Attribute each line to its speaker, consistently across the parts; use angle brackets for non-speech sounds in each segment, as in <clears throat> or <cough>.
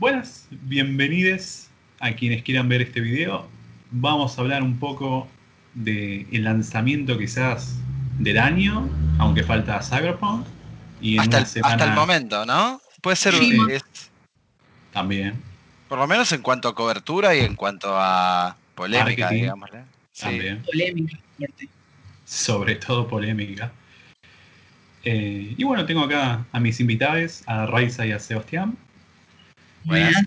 Speaker 1: Buenas, bienvenidos a quienes quieran ver este video. Vamos a hablar un poco del lanzamiento quizás del año, aunque falta Cyberpunk.
Speaker 2: Y hasta, el, momento, ¿no? Puede ser
Speaker 1: también.
Speaker 2: Por lo menos en cuanto a cobertura y en cuanto a polémica, digamos.
Speaker 1: También. Polémica, Sobre todo polémica. Eh, y bueno, tengo acá a mis invitados, a Raiza y a Sebastián. Buenas.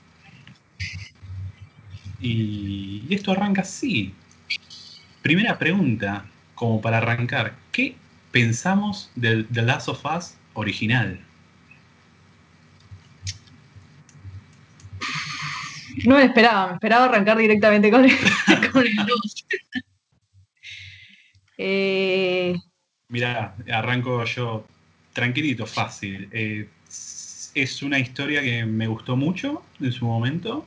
Speaker 1: Y, esto arranca así. Primera pregunta, como para arrancar. ¿Qué pensamos del The Last of Us original?
Speaker 3: No me esperaba, me esperaba arrancar directamente con el, <laughs> con el <laughs>
Speaker 1: eh, Mira, arranco yo tranquilito, fácil. Eh, es una historia que me gustó mucho en su momento,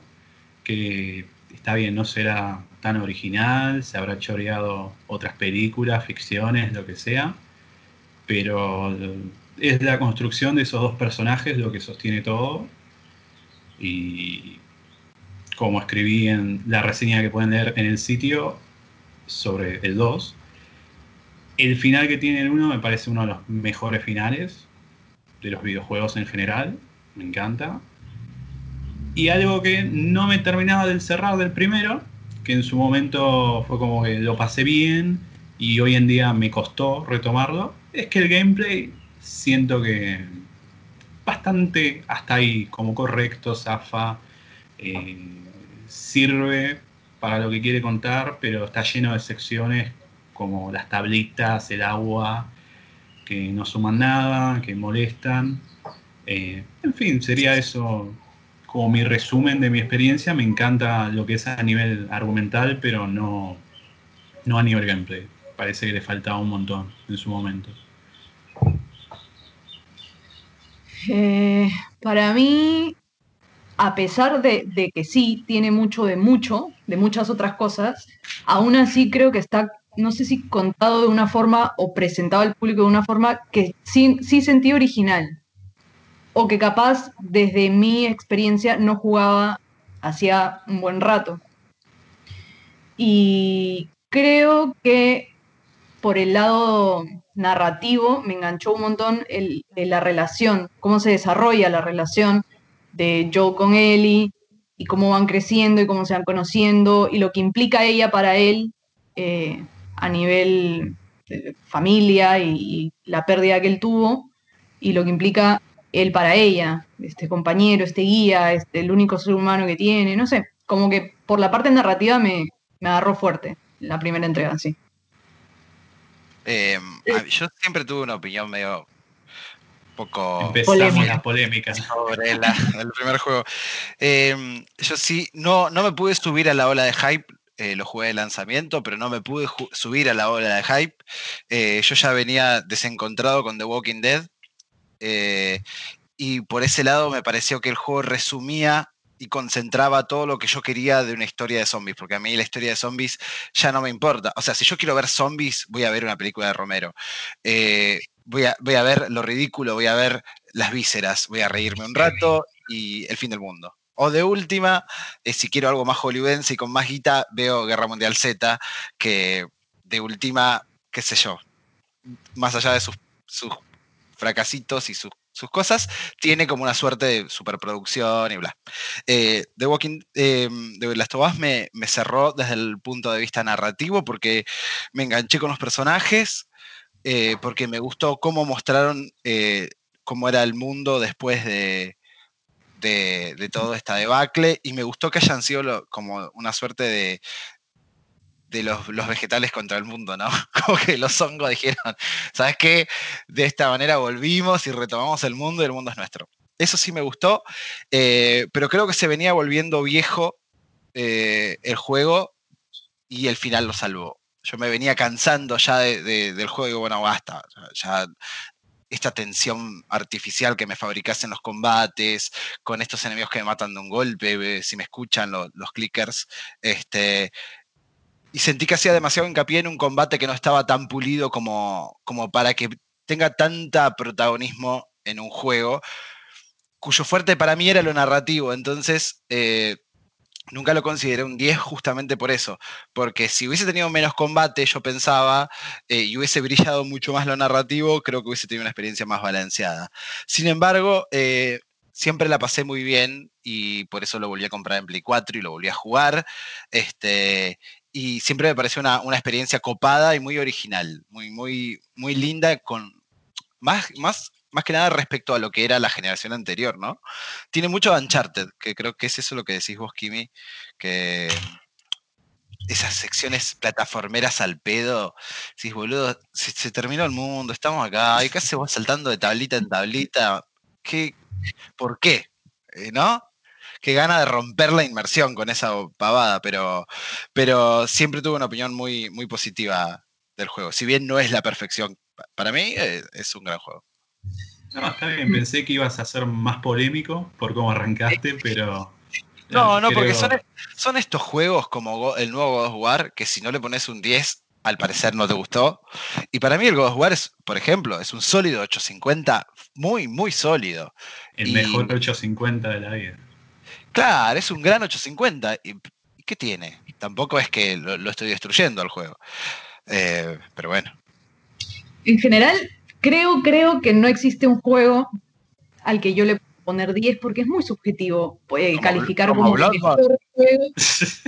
Speaker 1: que está bien, no será tan original, se habrá choreado otras películas, ficciones, lo que sea, pero es la construcción de esos dos personajes lo que sostiene todo. Y como escribí en la reseña que pueden leer en el sitio sobre el 2, el final que tiene el 1 me parece uno de los mejores finales de los videojuegos en general. Me encanta. Y algo que no me terminaba del cerrar del primero, que en su momento fue como que lo pasé bien y hoy en día me costó retomarlo, es que el gameplay siento que bastante hasta ahí, como correcto, zafa, eh, sirve para lo que quiere contar, pero está lleno de secciones como las tablitas, el agua, que no suman nada, que molestan. Eh, en fin, sería eso como mi resumen de mi experiencia. Me encanta lo que es a nivel argumental, pero no, no a nivel gameplay. Parece que le faltaba un montón en su momento.
Speaker 3: Eh, para mí, a pesar de, que sí tiene mucho de mucho, de muchas otras cosas, aún así creo que está no sé si contado de una forma o presentado al público de una forma que sí, sí sentí original. O que capaz, desde mi experiencia, no jugaba hacía un buen rato. Y creo que por el lado narrativo me enganchó un montón el, la relación, cómo se desarrolla la relación de Joe con Ellie y cómo van creciendo y cómo se van conociendo y lo que implica ella para él. Eh, a nivel de familia y, la pérdida que él tuvo y lo que implica él para ella, este compañero, este guía, este, el único ser humano que tiene, no sé, como que por la parte narrativa me, agarró fuerte la primera entrega, sí.
Speaker 2: Em, yo siempre tuve una opinión medio poco
Speaker 1: polémica. polémica
Speaker 2: sobre el primer juego. Em, yo sí, no, no me pude subir a la ola de hype eh, lo jugué de lanzamiento, pero no me pude subir a la ola de hype. Eh, yo ya venía desencontrado con The Walking Dead. Eh, y por ese lado me pareció que el juego resumía y concentraba todo lo que yo quería de una historia de zombies, porque a mí la historia de zombies ya no me importa. O sea, si yo quiero ver zombies, voy a ver una película de Romero. voy, a, voy a ver lo ridículo, voy a ver las vísceras, voy a reírme un rato y el fin del mundo. O de última, eh, si quiero algo más hollywoodense y con más guita, veo Guerra Mundial Z, que de última, qué sé yo, más allá de sus, fracasitos y sus, cosas, tiene como una suerte de superproducción y bla. Eh, The Walking eh, de Last me, me, cerró desde el punto de vista narrativo porque me enganché con los personajes, eh, porque me gustó cómo mostraron cómo era el mundo después de, de, todo esta debacle y me gustó que hayan sido como una suerte de, de los, vegetales contra el mundo, ¿no? <laughs> Como que los hongos dijeron, ¿sabes qué? De esta manera volvimos y retomamos el mundo y el mundo es nuestro. Eso sí me gustó, eh, pero creo que se venía volviendo viejo eh, el juego y el final lo salvó. Yo me venía cansando ya del juego y digo, bueno, basta, ya esta tensión artificial que me fabricase en los combates, con estos enemigos que me matan de un golpe, si me escuchan los clickers, este, y sentí que hacía demasiado hincapié en un combate que no estaba tan pulido como, como para que tenga tanta protagonismo en un juego cuyo fuerte para mí era lo narrativo. Entonces, eh, nunca lo consideré un 10 justamente por eso. Porque si hubiese tenido menos combate, yo pensaba, eh, y hubiese brillado mucho más lo narrativo, creo que hubiese tenido una experiencia más balanceada. Sin embargo, eh, siempre la pasé muy bien y por eso lo volví a comprar en Play 4 y lo volví a jugar. Este, y siempre me pareció una, una experiencia copada y muy original, muy, muy, muy linda, con más, más más que nada respecto a lo que era la generación anterior, ¿no? Tiene mucho Uncharted, que creo que es eso lo que decís vos, Kimi, que esas secciones plataformeras al pedo, decís, boludo, se, terminó el mundo, estamos acá, y casi vas saltando de tablita en tablita, ¿qué? ¿Por qué? Eh, ¿No? Qué gana de romper la inmersión con esa pavada, pero, pero siempre tuve una opinión muy, muy positiva del juego. Si bien no es la perfección, para mí eh, es un gran juego.
Speaker 1: No, está bien, pensé que ibas a ser más polémico por cómo arrancaste, <laughs> pero.
Speaker 2: No, no, porque son, estos juegos como el nuevo God of War que si no le pones un 10, al parecer no te gustó. Y para mí el God of War es, por ejemplo, es un sólido 850, muy, muy sólido.
Speaker 1: El mejor 850 de la vida.
Speaker 2: Claro, es un gran 850. ¿Y qué tiene? Tampoco es que lo, estoy destruyendo al juego. Eh, pero bueno.
Speaker 3: En general, Creo, creo que no existe un juego al que yo le puedo poner 10 porque es muy subjetivo puede calificar como, mejor juego. <laughs> es,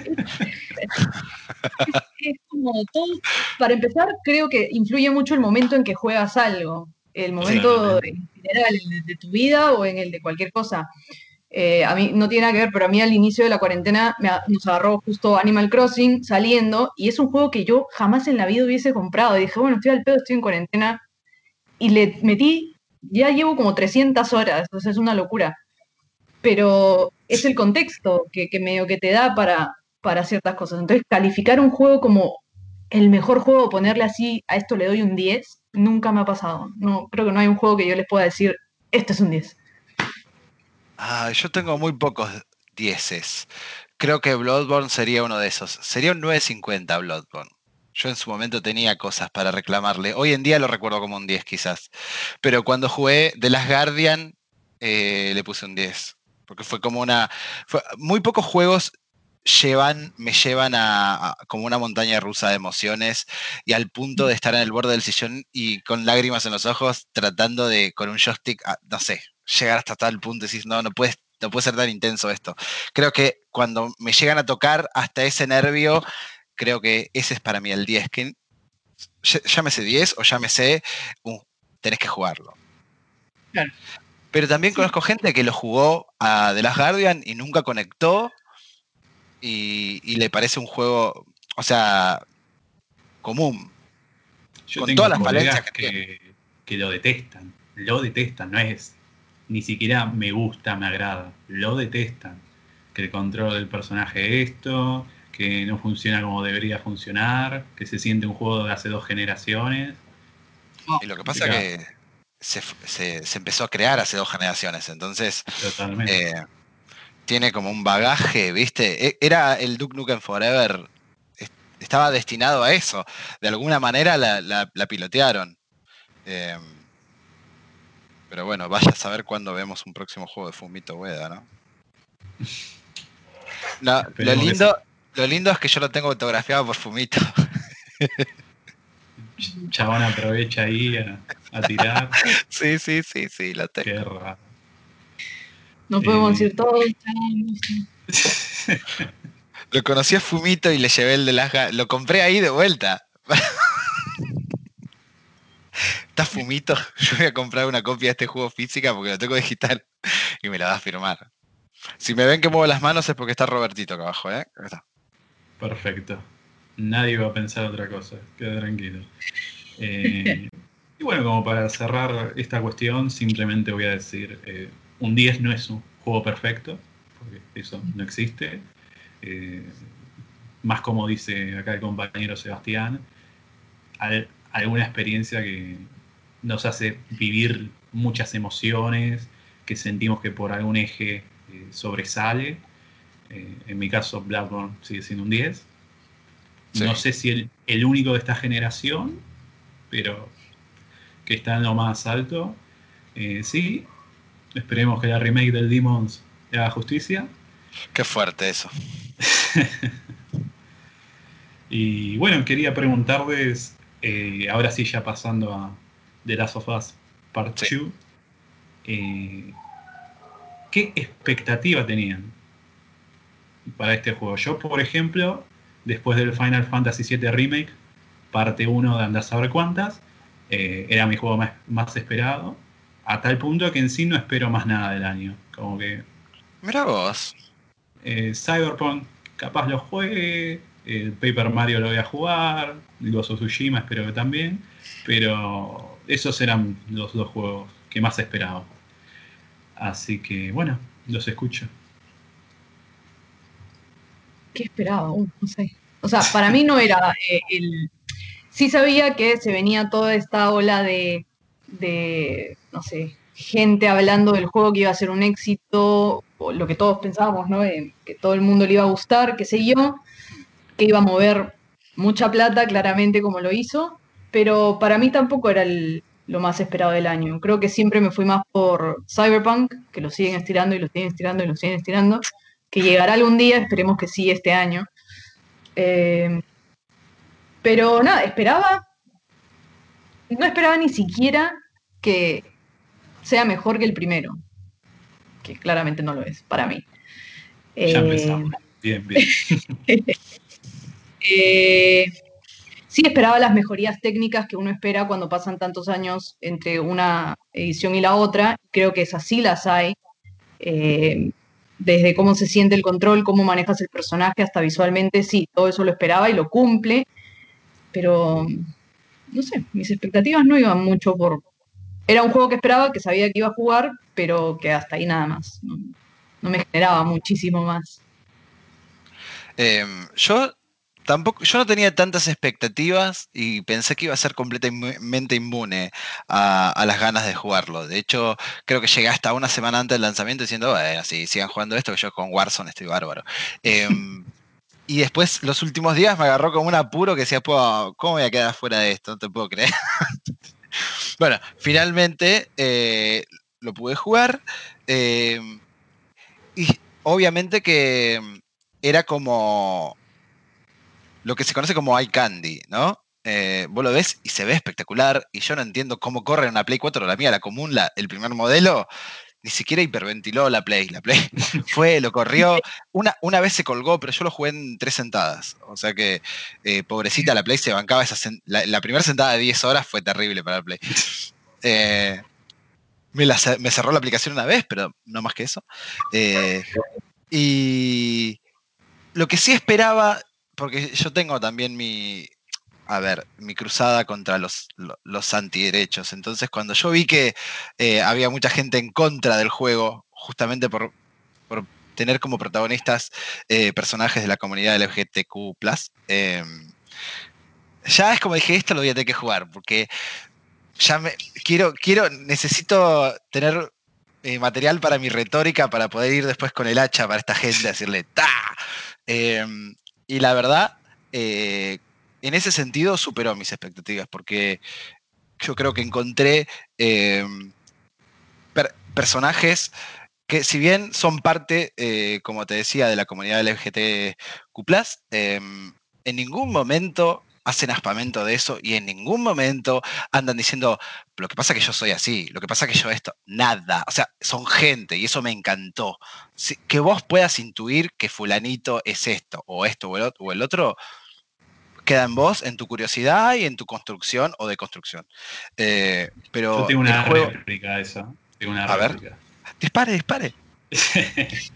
Speaker 3: como todo. Para empezar, creo que influye mucho el momento en que juegas algo. El momento en general, de tu vida o en el de cualquier cosa. Eh, a mí no tiene nada que ver, pero a mí al inicio de la cuarentena me, nos agarró justo Animal Crossing saliendo y es un juego que yo jamás en la vida hubiese comprado. Y dije, bueno, estoy al pedo, estoy en cuarentena, y le metí, ya llevo como 300 horas, entonces es una locura. Pero es el contexto que, que medio que te da para, para ciertas cosas. Entonces, calificar un juego como el mejor juego, ponerle así, a esto le doy un 10, nunca me ha pasado. No, creo que no hay un juego que yo les pueda decir, este es un 10.
Speaker 2: Ah, yo tengo muy pocos 10. Creo que Bloodborne sería uno de esos. Sería un 950 Bloodborne. Yo en su momento tenía cosas para reclamarle. Hoy en día lo recuerdo como un 10 quizás. Pero cuando jugué The Last Guardian, eh, le puse un 10. Porque fue como una... muy pocos juegos llevan, me llevan a, como una montaña rusa de emociones y al punto de estar en el borde del sillón y con lágrimas en los ojos tratando de, con un joystick, ah, no sé, llegar hasta tal punto y decir, no, no puedes no puede ser tan intenso esto. Creo que cuando me llegan a tocar hasta ese nervio, creo que ese es para mí el 10. Que llámese 10 o llámese, uh, tenés que jugarlo. Pero también conozco gente que lo jugó a The Last Guardian y nunca conectó y, le parece un juego, o sea, común.
Speaker 1: con todas las falencias que, que lo detestan. Lo detestan, no es ni siquiera me gusta, me agrada. Lo detestan. Que el control del personaje es esto, que no funciona como debería funcionar, que se siente un juego de hace dos generaciones.
Speaker 2: Y lo que pasa es que se, empezó a crear hace dos generaciones, entonces eh, tiene como un bagaje, ¿viste? E, era el Duke Nukem Forever, estaba destinado a eso, de alguna manera la, pilotearon. Em, pero bueno, vaya a saber cuándo vemos un próximo juego de Fumito Ueda, ¿no? <laughs> lo lindo, lo lindo es que yo lo tengo fotografiado por Fumito. <laughs>
Speaker 1: Chabón aprovecha ahí a, tirar. <laughs>
Speaker 2: Sí, sí, sí, sí, lo tengo. Qué raro.
Speaker 3: No podemos decir todo.
Speaker 2: lo conocí a Fumito y le llevé el de las... Lo compré ahí de vuelta. Está Fumito. <laughs> Yo voy a comprar una copia de este juego física porque lo tengo digital y me la va a firmar. Si me ven que muevo las manos es porque está Robertito acá abajo, ¿eh? Está.
Speaker 1: Perfecto. Nadie va a pensar otra cosa, queda tranquilo. Eh, y bueno, como para cerrar esta cuestión, simplemente voy a decir, eh, un 10 no es un juego perfecto, porque eso no existe. Eh, más como dice acá el compañero Sebastián, alguna experiencia que nos hace vivir muchas emociones, que sentimos que por algún eje sobresale eh, en mi caso, Blackburn sigue siendo un 10. No sé si el, el, único de esta generación, pero que está en lo más alto, eh, sí. Esperemos que la remake del Demons haga justicia.
Speaker 2: Qué fuerte eso. <laughs>
Speaker 1: y bueno, quería preguntarles, eh, ahora sí ya pasando a The Last of Us Part 2, eh, ¿qué expectativa tenían para este juego? Yo, por ejemplo, después del Final Fantasy VII Remake, parte 1 de andar a saber cuántas, eh, era mi juego más, esperado, a tal punto que en sí no espero más nada del año. Como que.
Speaker 2: Mira vos.
Speaker 1: Eh, Cyberpunk, capaz lo juegue. El Paper Mario lo voy a jugar. Los Tsushima espero que también. Pero esos eran los dos juegos que más esperaba. Así que bueno, los escucho.
Speaker 3: ¿Qué esperaba? Uh, no sé. O sea, para mí no era eh, el, sí sabía que se venía toda esta ola de, no sé, gente hablando del juego que iba a ser un éxito, o lo que todos pensábamos, ¿no? que todo el mundo le iba a gustar, qué sé yo, que iba a mover mucha plata, claramente, como lo hizo, pero para mí tampoco era lo más esperado del año. Creo que siempre me fui más por Cyberpunk, que lo siguen estirando y lo siguen estirando y lo siguen estirando, que llegará algún día, esperemos que sí este año. Eh, pero nada, esperaba, no esperaba ni siquiera que sea mejor que el primero, que claramente no lo es para mí.
Speaker 1: Ya empezamos. Eh, bien, bien. <laughs>
Speaker 3: Eh, sí esperaba las mejorías técnicas que uno espera cuando pasan tantos años entre una edición y la otra. Creo que esas sí las hay. Eh, desde cómo se siente el control, cómo manejas el personaje, hasta visualmente, sí, todo eso lo esperaba y lo cumple pero no sé, mis expectativas no iban mucho por... Era un juego que esperaba, que sabía que iba a jugar, pero que hasta ahí nada más. No, me generaba muchísimo más.
Speaker 2: Em, yo tampoco, yo no tenía tantas expectativas y pensé que iba a ser completamente inmune a, las ganas de jugarlo. De hecho, creo que llegué hasta una semana antes del lanzamiento diciendo, bueno, si sigan jugando esto, que yo con Warzone estoy bárbaro. Em, y después, los últimos días, me agarró como un apuro que decía, ¿cómo voy a quedar fuera de esto? No te puedo creer. <laughs> bueno, finalmente eh, lo pude jugar. Eh, y obviamente que era como lo que se conoce como eye candy, ¿no? Eh, vos lo ves y se ve espectacular. Y yo no entiendo cómo corre una Play 4, la mía, la común, la, el primer modelo ni siquiera hiperventiló la Play. La Play <laughs> fue, lo corrió. Una, una vez se colgó, pero yo lo jugué en tres sentadas. O sea que, eh, pobrecita, la Play se bancaba esa. La, primera sentada de 10 horas fue terrible para la Play. Eh, me, cerró la aplicación una vez, pero no más que eso. Eh, y lo que sí esperaba, porque yo tengo también mi, a ver, mi cruzada contra los, los antiderechos. Entonces, cuando yo vi que eh, había mucha gente en contra del juego, justamente por, tener como protagonistas eh, personajes de la comunidad LGTQ, em, ya es como dije, esto lo voy a tener que jugar, porque ya me quiero, quiero, necesito tener eh, material para mi retórica para poder ir después con el hacha para esta gente a decirle ¡ta! Y la verdad, en ese sentido superó mis expectativas, porque yo creo que encontré em, personajes que si bien son parte, eh, como te decía, de la comunidad LGTQ+, em, en ningún momento hacen aspamento de eso y en ningún momento andan diciendo, lo que pasa es que yo soy así, lo que pasa es que yo esto, nada. O sea, son gente y eso me encantó. que vos puedas intuir que fulanito es esto o esto o el otro, queda en vos, en tu curiosidad y en tu construcción o deconstrucción. Eh, pero
Speaker 1: Yo tengo una réplica esa. Tengo una
Speaker 2: a réplica. ver. Dispare, dispare. <laughs>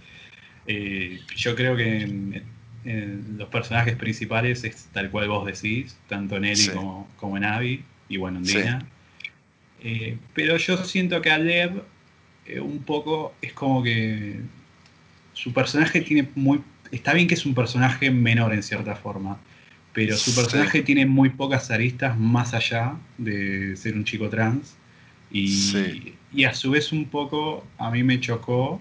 Speaker 1: Eh, yo creo que en, los personajes principales es tal cual vos decís, tanto en Ellie como, en Abby, y bueno, en Dina. Eh, pero yo siento que Aleb un poco es como que su personaje tiene muy... Está bien que es un personaje menor en cierta forma, pero su personaje tiene muy pocas aristas más allá de ser un chico trans. Y, y, a su vez un poco a mí me chocó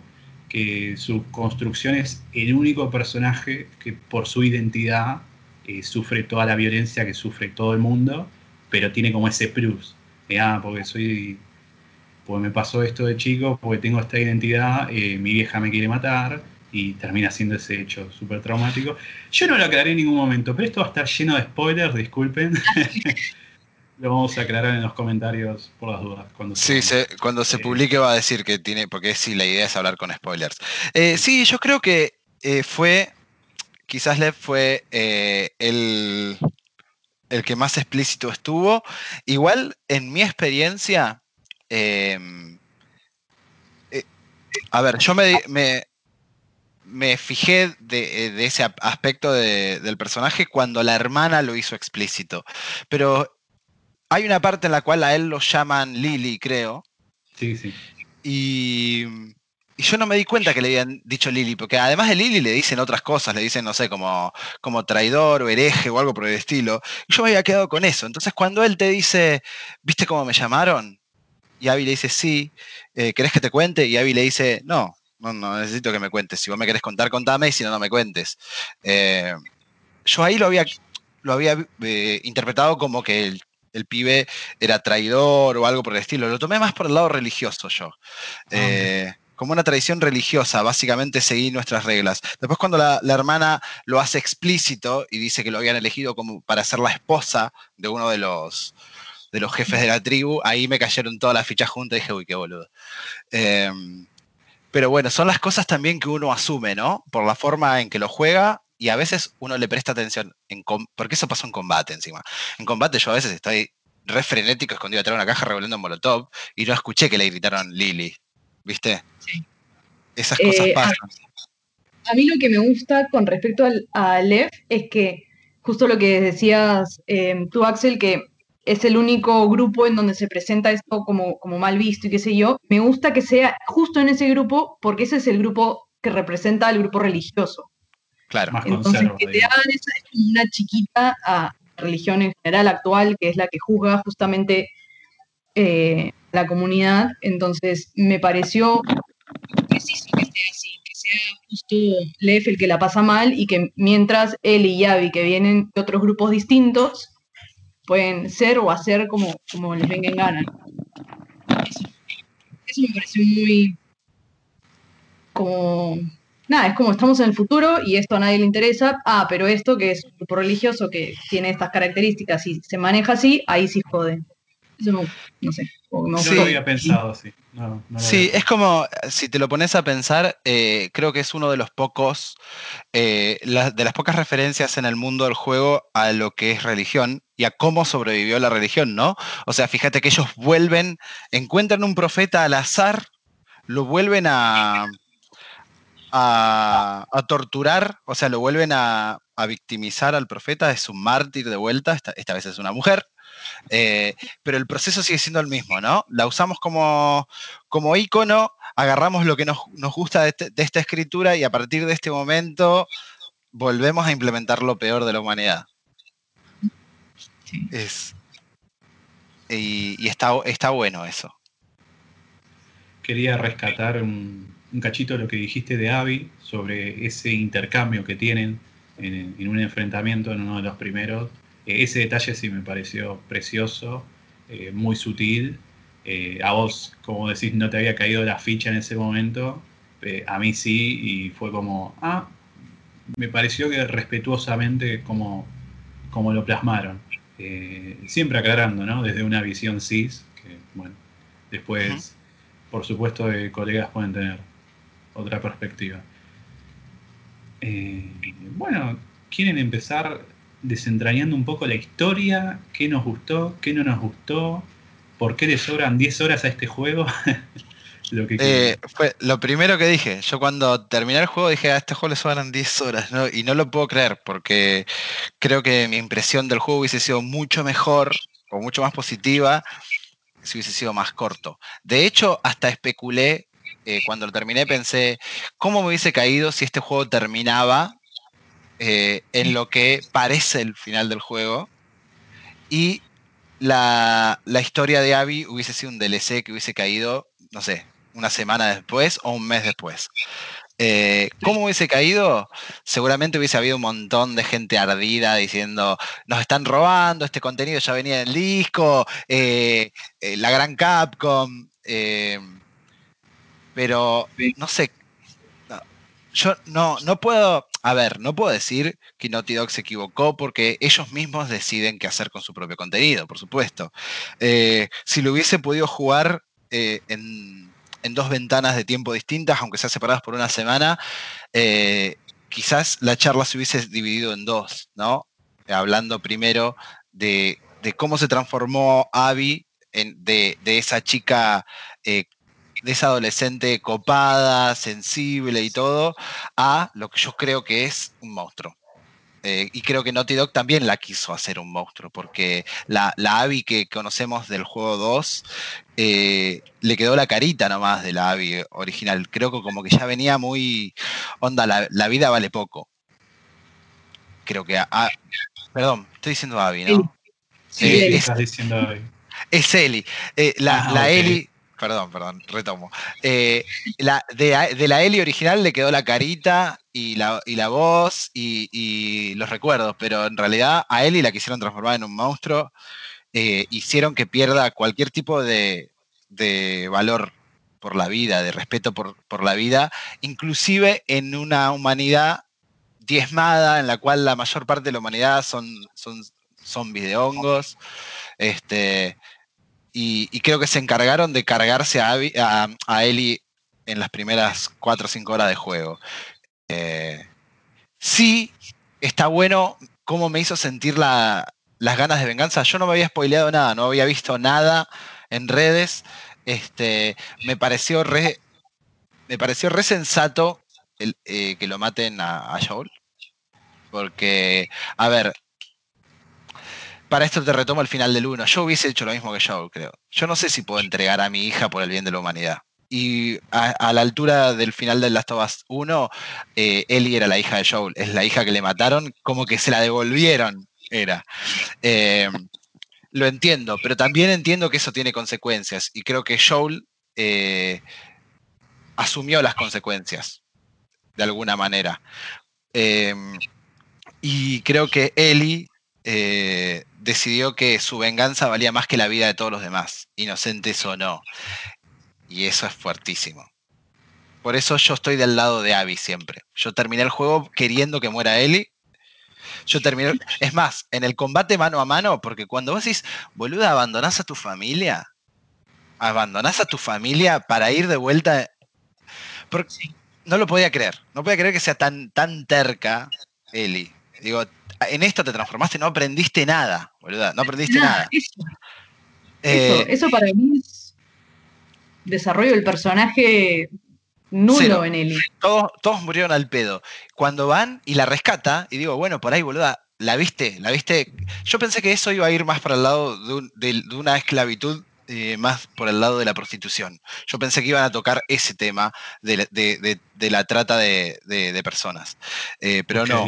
Speaker 1: que su construcción es el único personaje que por su identidad eh, sufre toda la violencia que sufre todo el mundo, pero tiene como ese plus. ah, porque soy pues me pasó esto de chico, porque tengo esta identidad, eh, mi vieja me quiere matar, y termina siendo ese hecho súper traumático. Yo no lo aclaré en ningún momento, pero esto va a estar lleno de spoilers, disculpen. <laughs> lo vamos a aclarar en los comentarios por las dudas.
Speaker 2: Cuando sí, se, cuando se publique va a decir que tiene, porque sí, la idea es hablar con spoilers. Eh, sí, yo creo que eh, fue, quizás Lev fue eh, el, el que más explícito estuvo. Igual, en mi experiencia, em, a ver, yo me, me, me fijé de, ese aspecto del personaje cuando la hermana lo hizo explícito. Pero hay una parte en la cual a él lo llaman Lily, creo.
Speaker 1: Sí, sí.
Speaker 2: Y, yo no me di cuenta que le habían dicho Lily, porque además de Lily le dicen otras cosas, le dicen, no sé, como, como traidor o hereje o algo por el estilo. Y yo me había quedado con eso. Entonces cuando él te dice, ¿viste cómo me llamaron? Y Abby le dice, sí, eh, ¿querés que te cuente? Y Abby le dice, no, no, no necesito que me cuentes. Si vos me querés contar, contame, y si no, no me cuentes. Eh, yo ahí lo había, lo había eh, interpretado como que el el pibe era traidor o algo por el estilo. Lo tomé más por el lado religioso yo. Ah, eh, como una tradición religiosa, básicamente seguir nuestras reglas. Después cuando la, hermana lo hace explícito y dice que lo habían elegido como para ser la esposa de uno de los, de los jefes de la tribu, ahí me cayeron todas las fichas juntas y dije, uy, qué boludo. Em, pero bueno, son las cosas también que uno asume, ¿no? Por la forma en que lo juega y a veces uno le presta atención, en porque eso pasó en combate encima. En combate yo a veces estoy re frenético escondido atrás de una caja revolviendo en Molotov y no escuché que le gritaron Lily, ¿viste? Sí. Esas cosas eh, pasan.
Speaker 3: A, mí lo que me gusta con respecto al, a Lev es que justo lo que decías em, tú, Axel, que es el único grupo en donde se presenta esto como, como mal visto y qué sé yo, me gusta que sea justo en ese grupo porque ese es el grupo que representa al grupo religioso.
Speaker 2: Claro,
Speaker 3: más Entonces, que te hagan esa una chiquita a religión en general actual, que es la que juzga justamente eh, la comunidad. Entonces, me pareció preciso que sea así, que sea justo Lef el que la pasa mal y que mientras él y Yavi, que vienen de otros grupos distintos, pueden ser o hacer como, como les venga en gana. Eso, eso me pareció muy como nada, es como estamos en el futuro y esto a nadie le interesa. Ah, pero esto que es un grupo religioso que tiene estas características y se maneja así, ahí sí jode. Eso no, sé.
Speaker 1: No lo había pensado así.
Speaker 2: sí, es como, si te lo pones a pensar, eh, creo que es uno de los pocos, eh, de las pocas referencias en el mundo del juego a lo que es religión y a cómo sobrevivió la religión, ¿no? O sea, fíjate que ellos vuelven, encuentran un profeta al azar, lo vuelven a, a, torturar, o sea, lo vuelven a, victimizar al profeta, es un mártir de vuelta, esta, vez es una mujer, eh, pero el proceso sigue siendo el mismo, ¿no? La usamos como, como ícono, agarramos lo que nos, gusta este, de, esta escritura y a partir de este momento volvemos a implementar lo peor de la humanidad. Es, y, está, está bueno eso.
Speaker 1: Quería rescatar un, un cachito de lo que dijiste de Abby sobre ese intercambio que tienen en, un enfrentamiento en uno de los primeros. Eh, ese detalle sí me pareció precioso, eh, muy sutil. Eh, a vos, como decís, no te había caído la ficha en ese momento. a mí sí, y fue como, ah, me pareció que respetuosamente como, como lo plasmaron. siempre aclarando, ¿no? Desde una visión cis, que bueno, después, por supuesto, colegas pueden tener otra perspectiva. Eh, bueno, ¿quieren empezar desentrañando un poco la historia? ¿Qué nos gustó? ¿Qué no nos gustó? ¿Por qué le sobran 10 horas a este juego? <laughs>
Speaker 2: lo, eh, fue lo primero que dije. Yo cuando terminé el juego dije, a este juego le sobran 10 horas. Y no lo puedo creer porque creo que mi impresión del juego hubiese sido mucho mejor o mucho más positiva si hubiese sido más corto. De hecho, hasta especulé eh, cuando lo terminé pensé, ¿cómo me hubiese caído si este juego terminaba eh, en lo que parece el final del juego? Y la, historia de Abby hubiese sido un DLC que hubiese caído, no sé, una semana después o un mes después. Eh, ¿Cómo hubiese caído? Seguramente hubiese habido un montón de gente ardida diciendo, nos están robando, este contenido ya venía del disco, la gran Capcom, pero no sé. Yo no, no puedo. A ver, no puedo decir que Naughty Dog se equivocó porque ellos mismos deciden qué hacer con su propio contenido, por supuesto. Eh, si lo hubiese podido jugar eh, en, dos ventanas de tiempo distintas, aunque sean separadas por una semana, quizás la charla se hubiese dividido en dos, ¿no? Hablando primero de, cómo se transformó Abby de, esa chica, eh, de esa adolescente copada, sensible y todo, a lo que yo creo que es un monstruo. Eh, y creo que Naughty Dog también la quiso hacer un monstruo, porque la, la Abby que conocemos del juego 2 eh, le quedó la carita nomás de la Abby original. Creo que como que ya venía muy. Onda, la, vida vale poco. Creo que. perdón, estoy diciendo Abby, ¿no?
Speaker 1: Sí, eh, estás diciendo Abby.
Speaker 2: Es Eli. la, ah, Eli perdón, perdón, retomo. de, de, la Eli original le quedó la carita y la, y la voz y, los recuerdos, pero en realidad a Ellie la quisieron transformar en un monstruo, eh, hicieron que pierda cualquier tipo de, valor por la vida, de respeto por, la vida, inclusive en una humanidad diezmada en la cual la mayor parte de la humanidad son, son zombies de hongos. Este, y, creo que se encargaron de cargarse a, a, a Ellie en las primeras 4 o 5 horas de juego. Eh, sí, está bueno cómo me hizo sentir las ganas de venganza. Yo no me había spoileado nada, no había visto nada en redes. Este, me pareció re, me pareció re sensato el, eh, que lo maten a, Joel. Porque, a ver, para esto te retomo el final del 1. Yo hubiese hecho lo mismo que Joel, creo. Yo no sé si puedo entregar a mi hija por el bien de la humanidad y a, la altura del final de Last of Us 1, eh, Ellie era la hija de Joel, es la hija que le mataron, como que se la devolvieron, era. Eh, lo entiendo, pero también entiendo que eso tiene consecuencias y creo que Joel eh, asumió las consecuencias, de alguna manera. y creo que Ellie decidió que su venganza valía más que la vida de todos los demás, inocentes o no. Y eso es fuertísimo. Por eso yo estoy del lado de Abby siempre. Yo terminé el juego queriendo que muera Ellie. Yo terminé. Es más, en el combate mano a mano, porque cuando vos decís, boluda, abandonás a tu familia. Abandonás a tu familia para ir de vuelta. Porque no lo podía creer. No podía creer que sea tan, tan terca Ellie. Digo, en esto te transformaste, no aprendiste nada, boluda. No aprendiste nada.
Speaker 3: Eh, eso, para mí es desarrollo del personaje nulo en él.
Speaker 2: Todos, todos murieron al pedo. Cuando van y la rescata, y digo, bueno, por ahí, boluda, ¿la viste? ¿La viste? Yo pensé que eso iba a ir más para el lado de, una esclavitud eh, más por el lado de la prostitución. Yo pensé que iban a tocar ese tema de, la trata de, personas. Eh, pero no.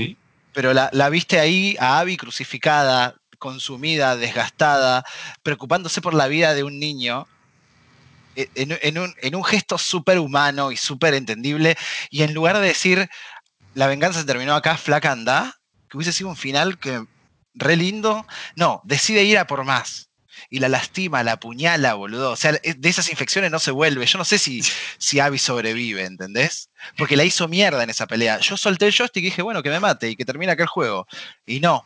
Speaker 2: Pero la, la, viste ahí a Abby crucificada, consumida, desgastada, preocupándose por la vida de un niño e, en, un, gesto súper humano y súper entendible, y en lugar de decir, la venganza se terminó acá, flaca anda, que hubiese sido un final que re lindo, no, decide ir a por más. Y la lastima, la apuñala, boludo. O sea, de esas infecciones no se vuelve. Yo no sé si, <laughs> si Abby sobrevive, ¿entendés? Porque la hizo mierda en esa pelea. Yo solté el joystick y dije, bueno, que me mate y que termine aquel juego. Y no,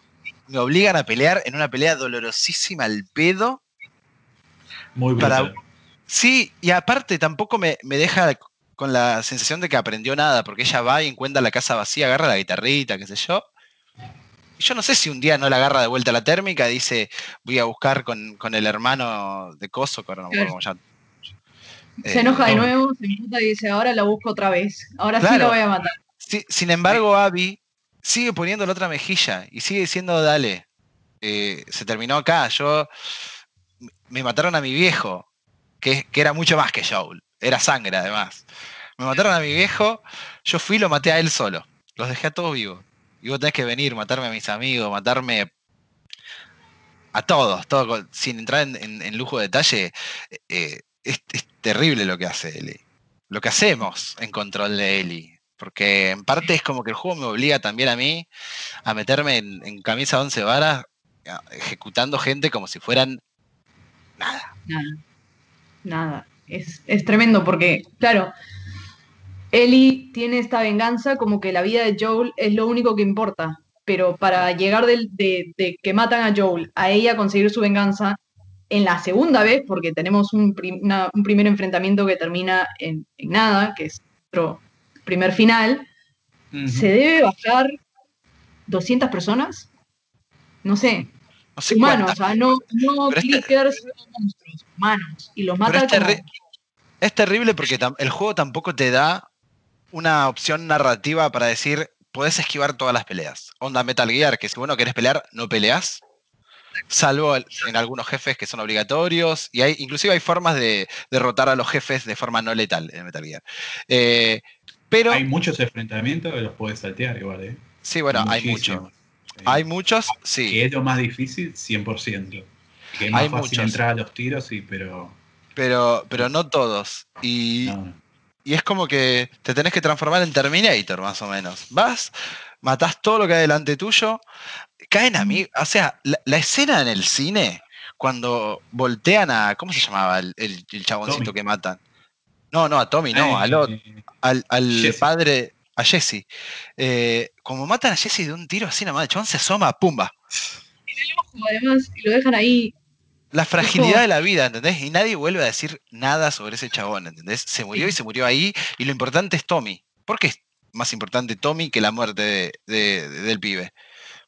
Speaker 2: me obligan a pelear en una pelea dolorosísima al pedo.
Speaker 1: Muy brutal.
Speaker 2: Sí, y aparte tampoco me, deja con la sensación de que aprendió nada, porque ella va y encuentra la casa vacía, agarra la guitarrita, qué sé yo. Y yo no sé si un día no la agarra de vuelta a la térmica, dice, voy a buscar con, el hermano de Coso, que no me ya.
Speaker 3: Se enoja de eh, nuevo, se enoja y dice, ahora la busco otra vez, ahora sí la voy a matar.
Speaker 2: sin embargo, Abby sigue poniendo la otra mejilla y sigue diciendo, dale, eh, se terminó acá, yo me mataron a mi viejo, que, era mucho más que Joel. Era sangre, además. Me mataron a mi viejo, yo fui y lo maté a él solo. Los dejé a todos vivos. Y vos tenés que venir, matarme a mis amigos, matarme a todos, todo, sin entrar en, lujo de detalle. Eh, es, terrible lo que hace Eli. Lo que hacemos en control de Eli. Porque en parte es como que el juego me obliga también a mí a meterme en, camisa 11 varas ejecutando gente como si fueran nada.
Speaker 3: Nada nada. es, es tremendo porque, claro, Ellie tiene esta venganza como que la vida de Joel es lo único que importa, pero para llegar de, de, que matan a Joel a ella conseguir su venganza, en la segunda vez, porque tenemos un, un primer enfrentamiento que termina en, nada, que es nuestro primer final, se debe bajar 200 personas, no sé, humanos, o sea, no, no este clickers, monstruos, humanos, y los mata
Speaker 2: es, es terrible porque el juego tampoco te da una opción narrativa para decir, puedes esquivar todas las peleas. Onda Metal Gear, que si vos no querés pelear, no peleas. Salvo en algunos jefes que son obligatorios. Y hay, inclusive hay formas de derrotar a los jefes de forma no letal en Metal Gear. Eh, pero,
Speaker 1: hay muchos enfrentamientos que los puedes saltear igual, ¿eh?
Speaker 2: Sí, bueno, hay muchos. Hay muchos, sí.
Speaker 1: Que es lo más difícil, 100%. Que es más hay fácil entrar a los tiros, sí, pero...
Speaker 2: Pero, pero no todos. Y, y es como que te tenés que transformar en Terminator, más o menos. Vas, matás todo lo que hay delante tuyo, caen a mí. O sea, la, escena en el cine, cuando voltean a. ¿Cómo se llamaba el, el, chaboncito que matan? No, no, a Tommy, no, al, al, al padre, a Jesse. Eh, como matan a Jesse de un tiro así nada más, el chabón se asoma, pumba.
Speaker 3: además, y lo dejan ahí
Speaker 2: la fragilidad de la vida, ¿entendés? Y nadie vuelve a decir nada sobre ese chabón, ¿entendés? Se murió y se murió ahí, y lo importante es Tommy. ¿Por qué es más importante Tommy que la muerte del pibe?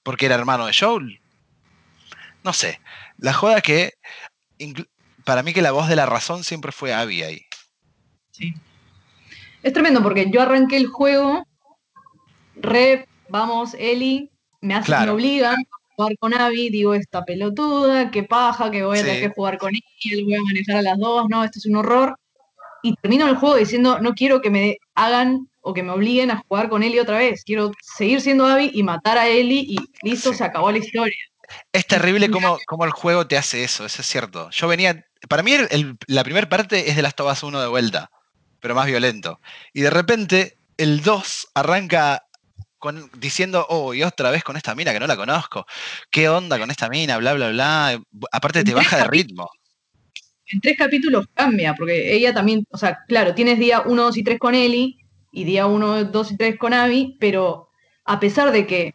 Speaker 2: ¿Porque era hermano de Joel? No sé. La joda que, para mí que la voz de la razón siempre fue Abby ahí.
Speaker 3: Sí. Es tremendo porque yo arranqué el juego, re, vamos, Eli, me, hace, me obligan jugar con Abby, digo, esta pelotuda, qué paja, que voy a tener que jugar con él, voy a manejar a las dos, no, esto es un horror. Y termino el juego diciendo, no quiero que me hagan o que me obliguen a jugar con Eli otra vez, quiero seguir siendo Abby y matar a Eli y listo, se acabó la historia.
Speaker 2: Es terrible cómo, cómo, el juego te hace eso, eso es cierto. Yo venía, para mí la primera parte es de las Tobas 1 de vuelta, pero más violento. Y de repente el 2 arranca diciendo, oh, y otra vez con esta mina que no la conozco, ¿qué onda con esta mina? Bla, bla, bla. Aparte te baja de ritmo.
Speaker 3: En tres capítulos cambia, porque ella también, o sea, claro, tienes día 1, 2 y 3 con Eli y día 1, 2 y 3 con Abby, pero a pesar de que,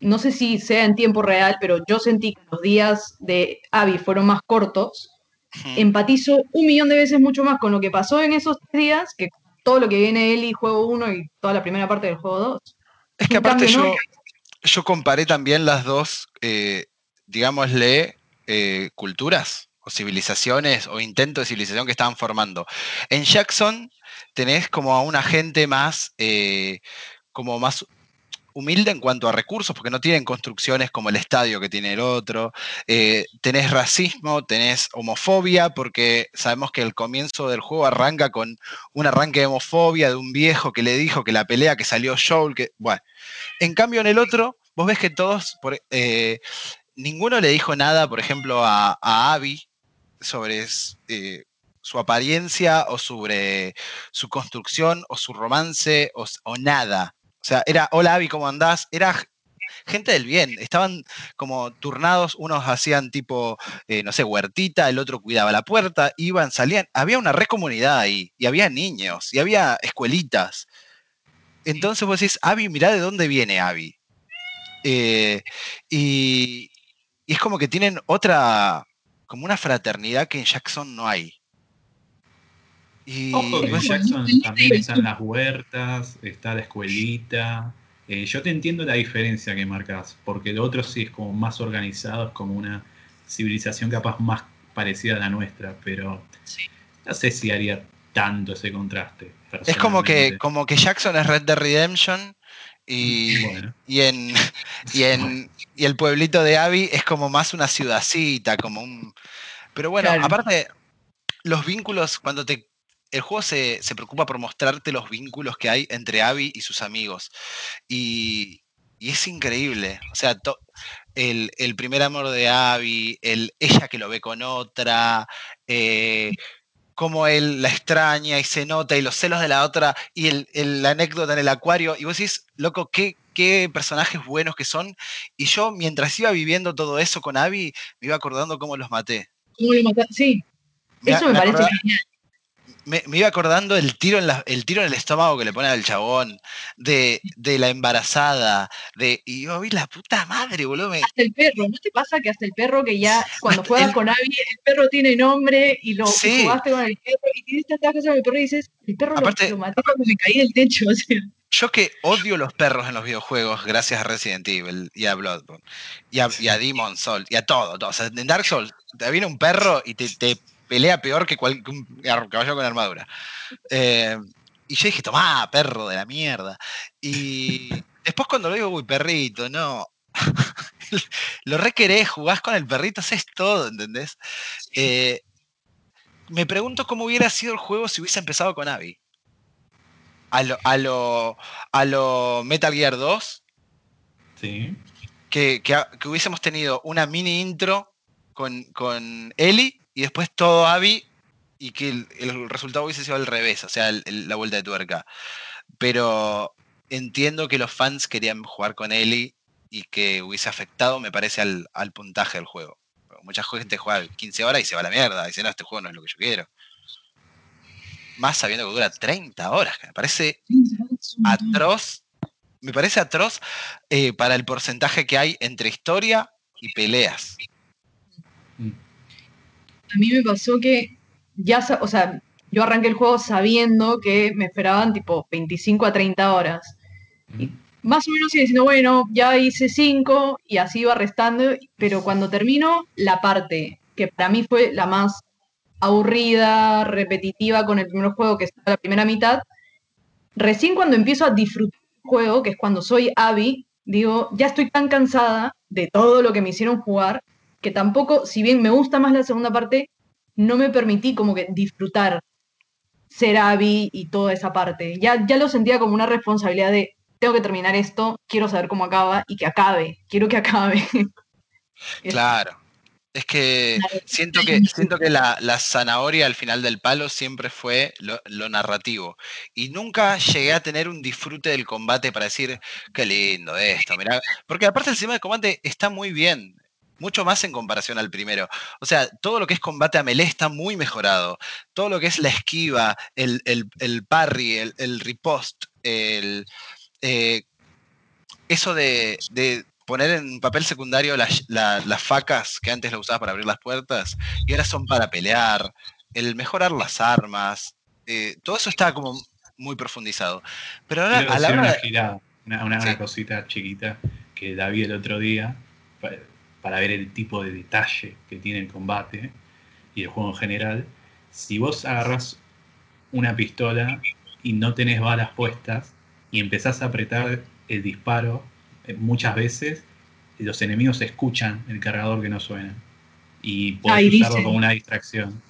Speaker 3: no sé si sea en tiempo real, pero yo sentí que los días de Abby fueron más cortos, empatizo un millón de veces mucho más con lo que pasó en esos tres días que todo lo que viene Eli juego 1 y toda la primera parte del juego 2.
Speaker 2: Es que aparte yo, yo comparé también las dos, eh, digámosle, eh, culturas o civilizaciones o intentos de civilización que estaban formando. En Jackson tenés como a una gente más, eh, como más humilde en cuanto a recursos, porque no tienen construcciones como el estadio que tiene el otro. Eh, tenés racismo, tenés homofobia, porque sabemos que el comienzo del juego arranca con un arranque de homofobia de un viejo que le dijo que la pelea que salió Joel, que. Bueno. En cambio, en el otro, vos ves que todos. Eh, ninguno le dijo nada, por ejemplo, a, Abby sobre. Eh, su apariencia o sobre su construcción o su romance o nada. O sea, era, hola Avi, ¿cómo andás? Era gente del bien, estaban como turnados, unos hacían tipo, eh, no sé, huertita, el otro cuidaba la puerta, iban, salían, había una re comunidad ahí, y había niños, y había escuelitas. Entonces vos decís, Avi, mirá de dónde viene Avi. Eh, y, y, es como que tienen otra, como una fraternidad que en Jackson no hay.
Speaker 1: Y en Jackson también están las huertas, está la escuelita. Eh, yo te entiendo la diferencia que marcas, porque lo otro sí es como más organizado, es como una civilización capaz más parecida a la nuestra, pero no sé si haría tanto ese contraste.
Speaker 2: Es como que, como que Jackson es Red Dead Redemption y, y, en, y, en, y el pueblito de Abby es como más una ciudadcita, como un... Pero bueno, aparte, los vínculos, cuando te el juego se, preocupa por mostrarte los vínculos que hay entre Abby y sus amigos. Y, es increíble. O sea, el, primer amor de Abby, el, ella que lo ve con otra, eh, cómo él la extraña y se nota, y los celos de la otra, y el, la anécdota en el acuario. Y vos decís, loco, qué, qué personajes buenos que son. Y yo, mientras iba viviendo todo eso con Abby, me iba acordando cómo los maté.
Speaker 3: ¿Cómo los maté? Sí. Eso me, parece genial
Speaker 2: me, iba acordando el tiro, en el tiro en el estómago que le pone al chabón, de, la embarazada, de. Y yo vi la puta madre, boludo.
Speaker 3: Hasta el perro, ¿no te pasa que hasta el perro que ya cuando juegas con Abby, el perro tiene nombre y lo jugaste con el perro y tienes tantas cosas con el perro y dices, el perro lo, maté cuando me caí del techo, <laughs> o sea.
Speaker 2: Yo que odio los perros en los videojuegos, gracias a Resident Evil y a Bloodborne, y a, y a Demon Soul, y a todo, todo. O sea, en Dark Souls te viene un perro y te, te pelea peor que, un caballo con armadura. Eh, y yo dije, tomá, perro de la mierda. Y después cuando lo digo, uy, perrito, no. <laughs> lo requerés, jugás con el perrito, haces todo, ¿entendés? Eh, me pregunto cómo hubiera sido el juego si hubiese empezado con Abby. A lo, a lo, a lo Metal Gear 2.
Speaker 1: Sí.
Speaker 2: Que, que, hubiésemos tenido una mini intro con, con Ellie y después todo Abby y que el, resultado hubiese sido al revés, o sea, la vuelta de tuerca. Pero entiendo que los fans querían jugar con Ellie y que hubiese afectado, me parece, al, puntaje del juego. Mucha gente juega 15 horas y se va a la mierda, dice, no, este juego no es lo que yo quiero. Más sabiendo que dura 30 horas, que me parece atroz. Me parece atroz eh, para el porcentaje que hay entre historia y peleas
Speaker 3: a mí me pasó que ya, o sea, yo arranqué el juego sabiendo que me esperaban tipo 25 a 30 horas. Y más o menos iba diciendo, bueno, ya hice 5 y así iba restando, pero cuando termino la parte que para mí fue la más aburrida, repetitiva con el primer juego, que es la primera mitad, recién cuando empiezo a disfrutar el juego, que es cuando soy Abby, digo, ya estoy tan cansada de todo lo que me hicieron jugar que tampoco, si bien me gusta más la segunda parte, no me permití como que disfrutar ser Abby y toda esa parte. Ya, ya lo sentía como una responsabilidad de, tengo que terminar esto, quiero saber cómo acaba y que acabe, quiero que <laughs> acabe.
Speaker 2: Claro. Es que siento que, siento que la, zanahoria al final del palo siempre fue lo, lo, narrativo. Y nunca llegué a tener un disfrute del combate para decir, qué lindo esto, mirá. Porque aparte el sistema de combate está muy bien mucho más en comparación al primero. O sea, todo lo que es combate a melee está muy mejorado. Todo lo que es la esquiva, el, parry, el, el, ripost, el, eh, eso de, poner en papel secundario las, facas que antes lo usabas para abrir las puertas y ahora son para pelear, el mejorar las armas, eh, todo eso está como muy profundizado. Pero ahora a la hora
Speaker 1: una, una, cosita chiquita que David el otro día para ver el tipo de detalle que tiene el combate y el juego en general, si vos agarras una pistola y no tenés balas puestas y empezás a apretar el disparo eh, muchas veces, los enemigos escuchan el cargador que no suena y podés usarlo como una distracción.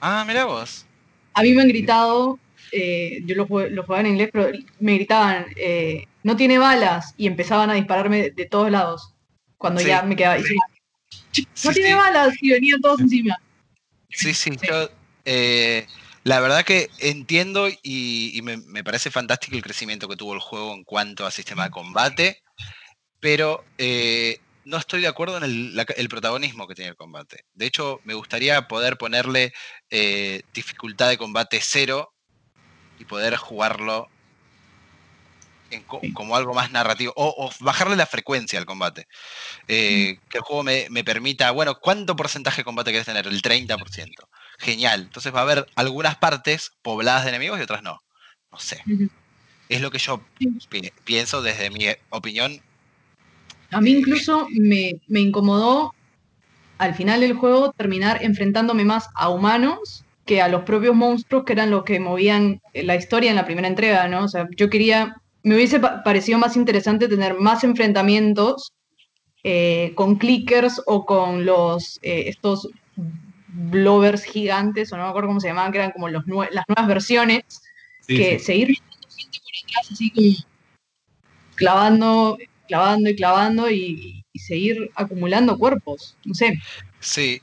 Speaker 2: Ah, mira vos.
Speaker 3: A mí me han gritado, eh, yo lo, lo, jugaba en inglés, pero me gritaban, eh, no tiene balas, y empezaban a dispararme de todos lados cuando ya me quedaba. no tiene balas y venían todos encima.
Speaker 2: Sí, sí, yo. Eh, la verdad que entiendo y, me, parece fantástico el crecimiento que tuvo el juego en cuanto a sistema de combate, pero eh, no estoy de acuerdo en el, protagonismo que tiene el combate. De hecho, me gustaría poder ponerle eh, dificultad de combate cero y poder jugarlo como algo más narrativo, o, bajarle la frecuencia al combate. Eh, que el juego me, permita, bueno, ¿cuánto porcentaje de combate quieres tener? El 30%. Genial. Entonces va a haber algunas partes pobladas de enemigos y otras no. No sé. Es lo que yo pienso desde mi opinión.
Speaker 3: A mí incluso me, me incomodó al final del juego terminar enfrentándome más a humanos que a los propios monstruos que eran los que movían la historia en la primera entrega, ¿no? O sea, yo quería me hubiese parecido más interesante tener más enfrentamientos eh, con clickers o con los eh, estos blowers gigantes, o no me acuerdo cómo se llamaban, que eran como los las nuevas versiones, que seguir gente por atrás así como clavando, clavando y clavando y, y seguir acumulando cuerpos, no sé.
Speaker 2: Sí,